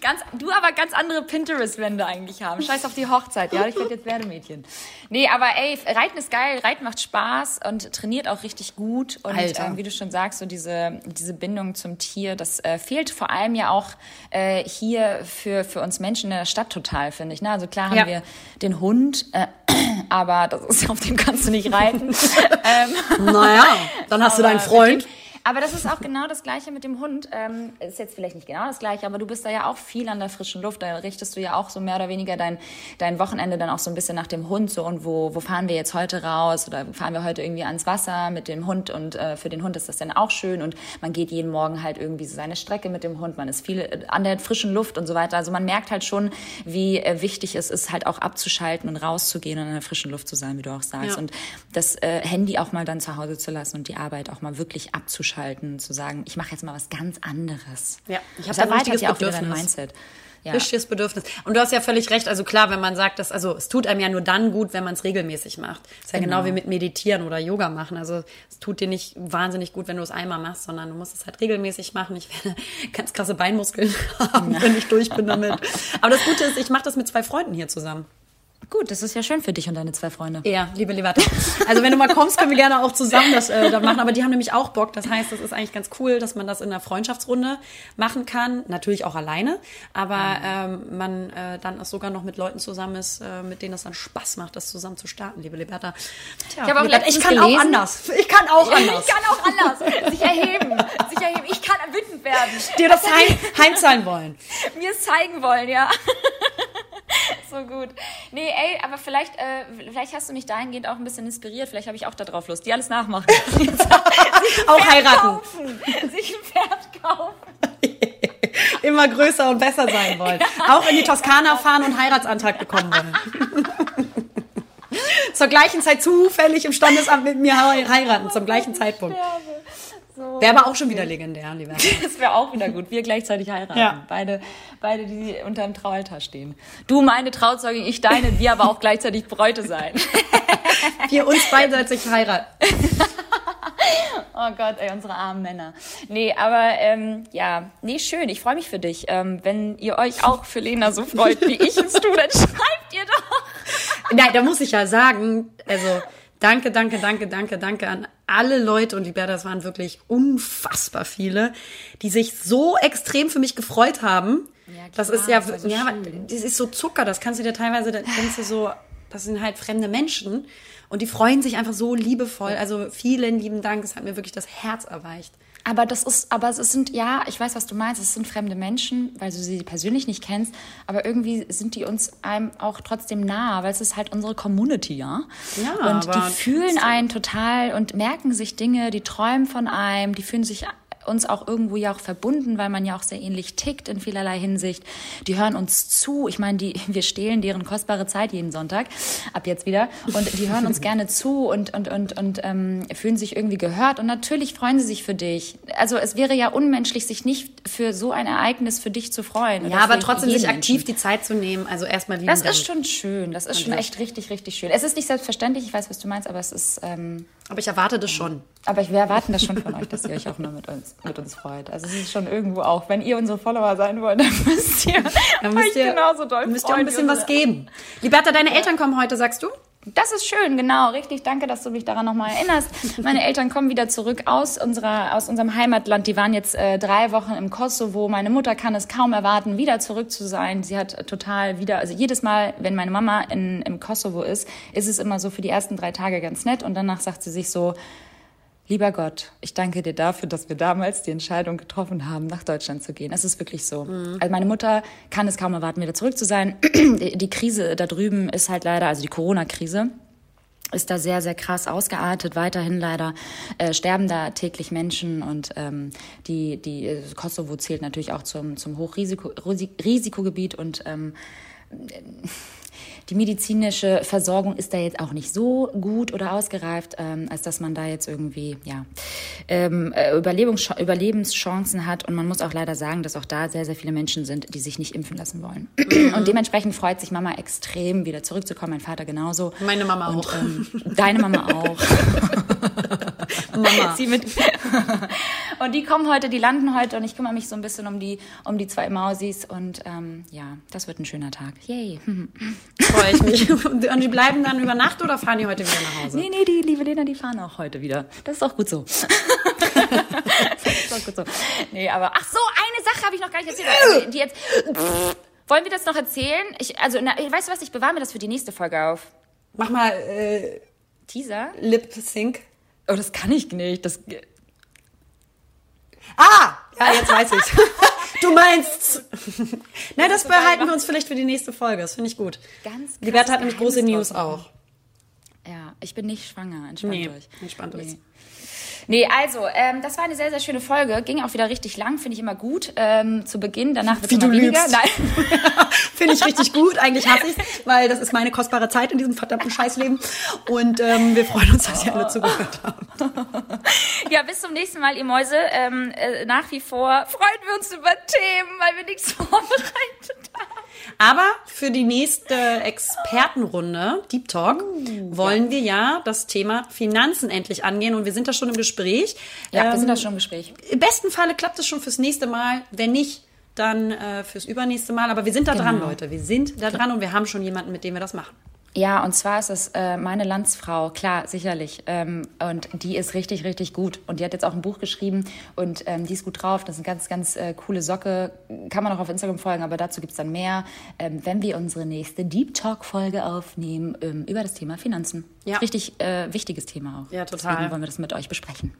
Ganz, du aber ganz andere Pinterest-Wände eigentlich haben. Scheiß auf die Hochzeit, ja? Ich werde jetzt Werdemädchen. Nee, aber ey, Reiten ist geil, Reiten macht Spaß und trainiert auch richtig gut. Und ähm, wie du schon sagst, so diese, diese Bindung zum Tier, das äh, fehlt vor allem ja auch äh, hier für, für uns Menschen in der Stadt total, finde ich. Ne? Also klar haben Ja. wir den Hund, äh, aber das ist, auf dem kannst du nicht reiten. ähm, Naja, dann hast du deinen aber Freund. Aber das ist auch genau das Gleiche mit dem Hund. Ähm, ist jetzt vielleicht nicht genau das Gleiche, aber du bist da ja auch viel an der frischen Luft. Da richtest du ja auch so mehr oder weniger dein, dein Wochenende dann auch so ein bisschen nach dem Hund. So, und wo, wo fahren wir jetzt heute raus? Oder fahren wir heute irgendwie ans Wasser mit dem Hund? Und äh, für den Hund ist das dann auch schön. Und man geht jeden Morgen halt irgendwie so seine Strecke mit dem Hund. Man ist viel äh, an der frischen Luft und so weiter. Also man merkt halt schon, wie äh, wichtig es ist, halt auch abzuschalten und rauszugehen und in der frischen Luft zu sein, wie du auch sagst. Ja. Und das äh, Handy auch mal dann zu Hause zu lassen und die Arbeit auch mal wirklich abzuschalten, zu sagen, ich mache jetzt mal was ganz anderes. Ja, ich hab das da ein richtiges ja Bedürfnis. Mindset. Ja. Richtiges Bedürfnis. Und du hast ja völlig recht. Also klar, wenn man sagt, dass, also es tut einem ja nur dann gut, wenn man es regelmäßig macht. ist ja genau. Genau. wie mit Meditieren oder Yoga machen. Also es tut dir nicht wahnsinnig gut, wenn du es einmal machst, sondern du musst es halt regelmäßig machen. Ich werde ganz krasse Beinmuskeln haben, wenn ich durch bin damit. Aber das Gute ist, ich mache das mit zwei Freunden hier zusammen. Gut, das ist ja schön für dich und deine zwei Freunde. Ja, liebe Levata. Also wenn du mal kommst, können wir gerne auch zusammen das äh, da machen. Aber die haben nämlich auch Bock. Das heißt, das ist eigentlich ganz cool, dass man das in einer Freundschaftsrunde machen kann. Natürlich auch alleine. Aber ähm, man äh, dann auch sogar noch mit Leuten zusammen ist, äh, mit denen es dann Spaß macht, das zusammen zu starten, liebe Liberta. Tja, Ich auch Liberta, ich kann auch anders. Ich kann auch anders. Ich kann auch anders. Sich erheben. Sich erheben. Ich kann wütend werden. Dir das heim, heimzahlen wollen. Mir es zeigen wollen, ja. so gut. Nee, ey, aber vielleicht, äh, vielleicht hast du mich dahingehend auch ein bisschen inspiriert. Vielleicht habe ich auch da drauf Lust. Die alles nachmachen. Auch heiraten. kaufen. Sich ein Pferd kaufen. Immer größer und besser sein wollen. Auch in die Toskana fahren und Heiratsantrag bekommen wollen. Zur gleichen Zeit zufällig im Standesamt mit mir heiraten, zum gleichen Zeitpunkt. So. Wäre aber auch schon wieder legendär, lieber. Das wäre auch wieder gut. Wir gleichzeitig heiraten. Ja. Beide, beide, die unter dem Traualtar stehen. Du meine Trauzeugin, ich deine, wir aber auch gleichzeitig Bräute sein. Wir uns beidseitig heiraten. Oh Gott, ey, unsere armen Männer. Nee, aber ähm, ja, nee, schön. Ich freue mich für dich. Ähm, wenn ihr euch auch für Lena so freut, wie ich es tue, dann schreibt ihr doch. Nein, da muss ich ja sagen, also danke, danke, danke, danke, danke an alle Leute und die Berda, das waren wirklich unfassbar viele, die sich so extrem für mich gefreut haben. Ja, das klar, ist ja, das so ja, das ist so Zucker, das kannst du dir teilweise, da denkst du so, das sind halt fremde Menschen und die freuen sich einfach so liebevoll. Also vielen lieben Dank, es hat mir wirklich das Herz erweicht. Aber das ist, aber es sind, ja, ich weiß, was du meinst, es sind fremde Menschen, weil du sie persönlich nicht kennst, aber irgendwie sind die uns einem auch trotzdem nah, weil es ist halt unsere Community, ja? Ja, Und die fühlen einen total und merken sich Dinge, die träumen von einem, die fühlen sich uns auch irgendwo ja auch verbunden, weil man ja auch sehr ähnlich tickt in vielerlei Hinsicht. Die hören uns zu. Ich meine, die, wir stehlen deren kostbare Zeit jeden Sonntag, ab jetzt wieder. Und die hören uns gerne zu und, und, und, und ähm, fühlen sich irgendwie gehört. Und natürlich freuen sie sich für dich. Also es wäre ja unmenschlich, sich nicht für so ein Ereignis für dich zu freuen. Ja, aber trotzdem sich Menschen. aktiv die Zeit zu nehmen. Also erstmal lieben Das ist schon schön. Das ist schon echt richtig, richtig schön. Es ist nicht selbstverständlich, ich weiß, was du meinst, aber es ist... Ähm, Aber ich erwarte das schon. aber wir erwarten das schon von euch, dass ihr euch auch nur mit uns, mit uns freut. Also es ist schon irgendwo auch, wenn ihr unsere Follower sein wollt, dann müsst ihr, Dann müsst euch ihr, genauso doll müsst ihr auch freuen ein bisschen was geben. Liberta, deine Eltern kommen heute, sagst du? Das ist schön, genau, richtig. Danke, dass du mich daran nochmal erinnerst. Meine Eltern kommen wieder zurück aus unserer, aus unserem Heimatland. Die waren jetzt äh, drei Wochen im Kosovo. Meine Mutter kann es kaum erwarten, wieder zurück zu sein. Sie hat total wieder, also jedes Mal, wenn meine Mama in, im Kosovo ist, ist es immer so für die ersten drei Tage ganz nett und danach sagt sie sich so, Lieber Gott, ich danke dir dafür, dass wir damals die Entscheidung getroffen haben, nach Deutschland zu gehen. Es ist wirklich so. Also meine Mutter kann es kaum erwarten, wieder zurück zu sein. Die Krise da drüben ist halt leider, also die Corona-Krise, ist da sehr, sehr krass ausgeartet. Weiterhin leider äh, sterben da täglich Menschen und ähm, die, die äh, Kosovo zählt natürlich auch zum, zum Hochrisikogebiet und ähm, die medizinische Versorgung ist da jetzt auch nicht so gut oder ausgereift, ähm, als dass man da jetzt irgendwie ja, ähm, äh, Überlebens Überlebenschancen hat. Und man muss auch leider sagen, dass auch da sehr, sehr viele Menschen sind, die sich nicht impfen lassen wollen. Und dementsprechend freut sich Mama extrem, wieder zurückzukommen, mein Vater genauso. Meine Mama Und, auch. ähm, deine Mama auch. Mama. Sie mit und die kommen heute, die landen heute und ich kümmere mich so ein bisschen um die, um die zwei Mausis und ähm, ja, das wird ein schöner Tag. Yay. Freue ich mich. Und die bleiben dann über Nacht oder fahren die heute wieder nach Hause? Nee, nee, die liebe Lena, die fahren auch heute wieder. Das ist auch gut so. das ist auch gut so. Nee, aber ach so, eine Sache habe ich noch gar nicht erzählt. Also, die jetzt wollen wir das noch erzählen? Ich, also, na, weißt du was, ich bewahre mir das für die nächste Folge auf. Mach mal äh, Teaser? Lip Sync. Oh, das kann ich nicht. Das, Ah! Ja, jetzt weiß ich. Du meinst. Na, das behalten wir uns vielleicht für die nächste Folge. Das finde ich gut. Ganz Die krass hat nämlich große News auch. ja, ich bin nicht schwanger. Entspannt Nee, euch. entspannt euch. Nee. Also, ähm, das war eine sehr, sehr schöne Folge. Ging auch wieder richtig lang, finde ich immer gut. Ähm, zu Beginn, danach wird Wie immer du weniger. Nein. Finde ich richtig gut. Eigentlich hasse ich weil das ist meine kostbare Zeit in diesem verdammten Scheißleben. Und ähm, wir freuen uns, dass ihr alle zugehört habt. Ja, bis zum nächsten Mal, ihr Mäuse. Ähm, äh, nach wie vor freuen wir uns über Themen, weil wir nichts vorbereitet haben. Aber für die nächste Expertenrunde, Deep Talk, Uh, wollen wir ja das Thema Finanzen endlich angehen. Und wir sind da schon im Gespräch. Ja, wir Ähm, sind da schon im Gespräch. Im besten Falle klappt es schon fürs nächste Mal. Wenn nicht, dann äh, fürs übernächste Mal. Aber wir sind da dran, Genau. Leute. Wir sind da dran und wir haben schon jemanden, mit dem wir das machen. Ja, und zwar ist es äh, meine Landsfrau, klar, sicherlich. Ähm, und die ist richtig, richtig gut. Und die hat jetzt auch ein Buch geschrieben und ähm, die ist gut drauf. Das ist eine ganz, ganz äh, coole Socke. Kann man auch auf Instagram folgen, aber dazu gibt's dann mehr, ähm, wenn wir unsere nächste Deep Talk-Folge aufnehmen ähm, über das Thema Finanzen. Ja. Richtig äh, wichtiges Thema auch. Ja, total. Deswegen wollen wir das mit euch besprechen.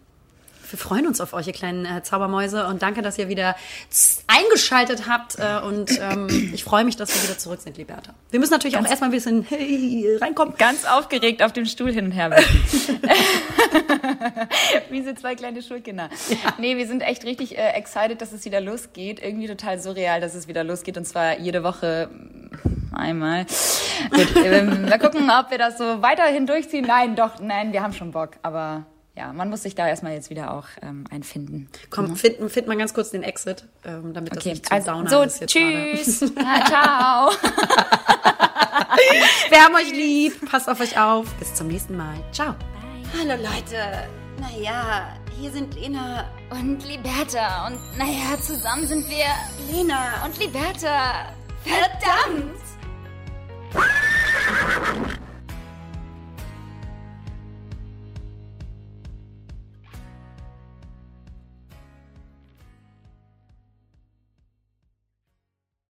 Wir freuen uns auf euch, ihr kleinen äh, Zaubermäuse. Und danke, dass ihr wieder eingeschaltet habt. Äh, und ähm, ich freue mich, dass wir wieder zurück sind, Liberta. Wir müssen natürlich auch erstmal ein bisschen hey, reinkommen. Ganz aufgeregt auf dem Stuhl hin und her. Wie so zwei kleine Schulkinder. Nee, wir sind echt richtig äh, excited, dass es wieder losgeht. Irgendwie total surreal, dass es wieder losgeht. Und zwar jede Woche mm, einmal. Gut, ähm, mal gucken, ob wir das so weiterhin durchziehen. Nein, doch, nein, wir haben schon Bock. Aber ja, man muss sich da erstmal jetzt wieder auch ähm, einfinden. Komm, find, find mal ganz kurz den Exit, ähm, damit das Okay, nicht zu also, Downer so, ist jetzt tschüss. Ja, ciao. Wir haben euch lieb. Passt auf euch auf. Bis zum nächsten Mal. Ciao. Hallo Leute. Naja, hier sind Lena Und Liberta. Und naja, zusammen sind wir Lena und Liberta. Verdammt!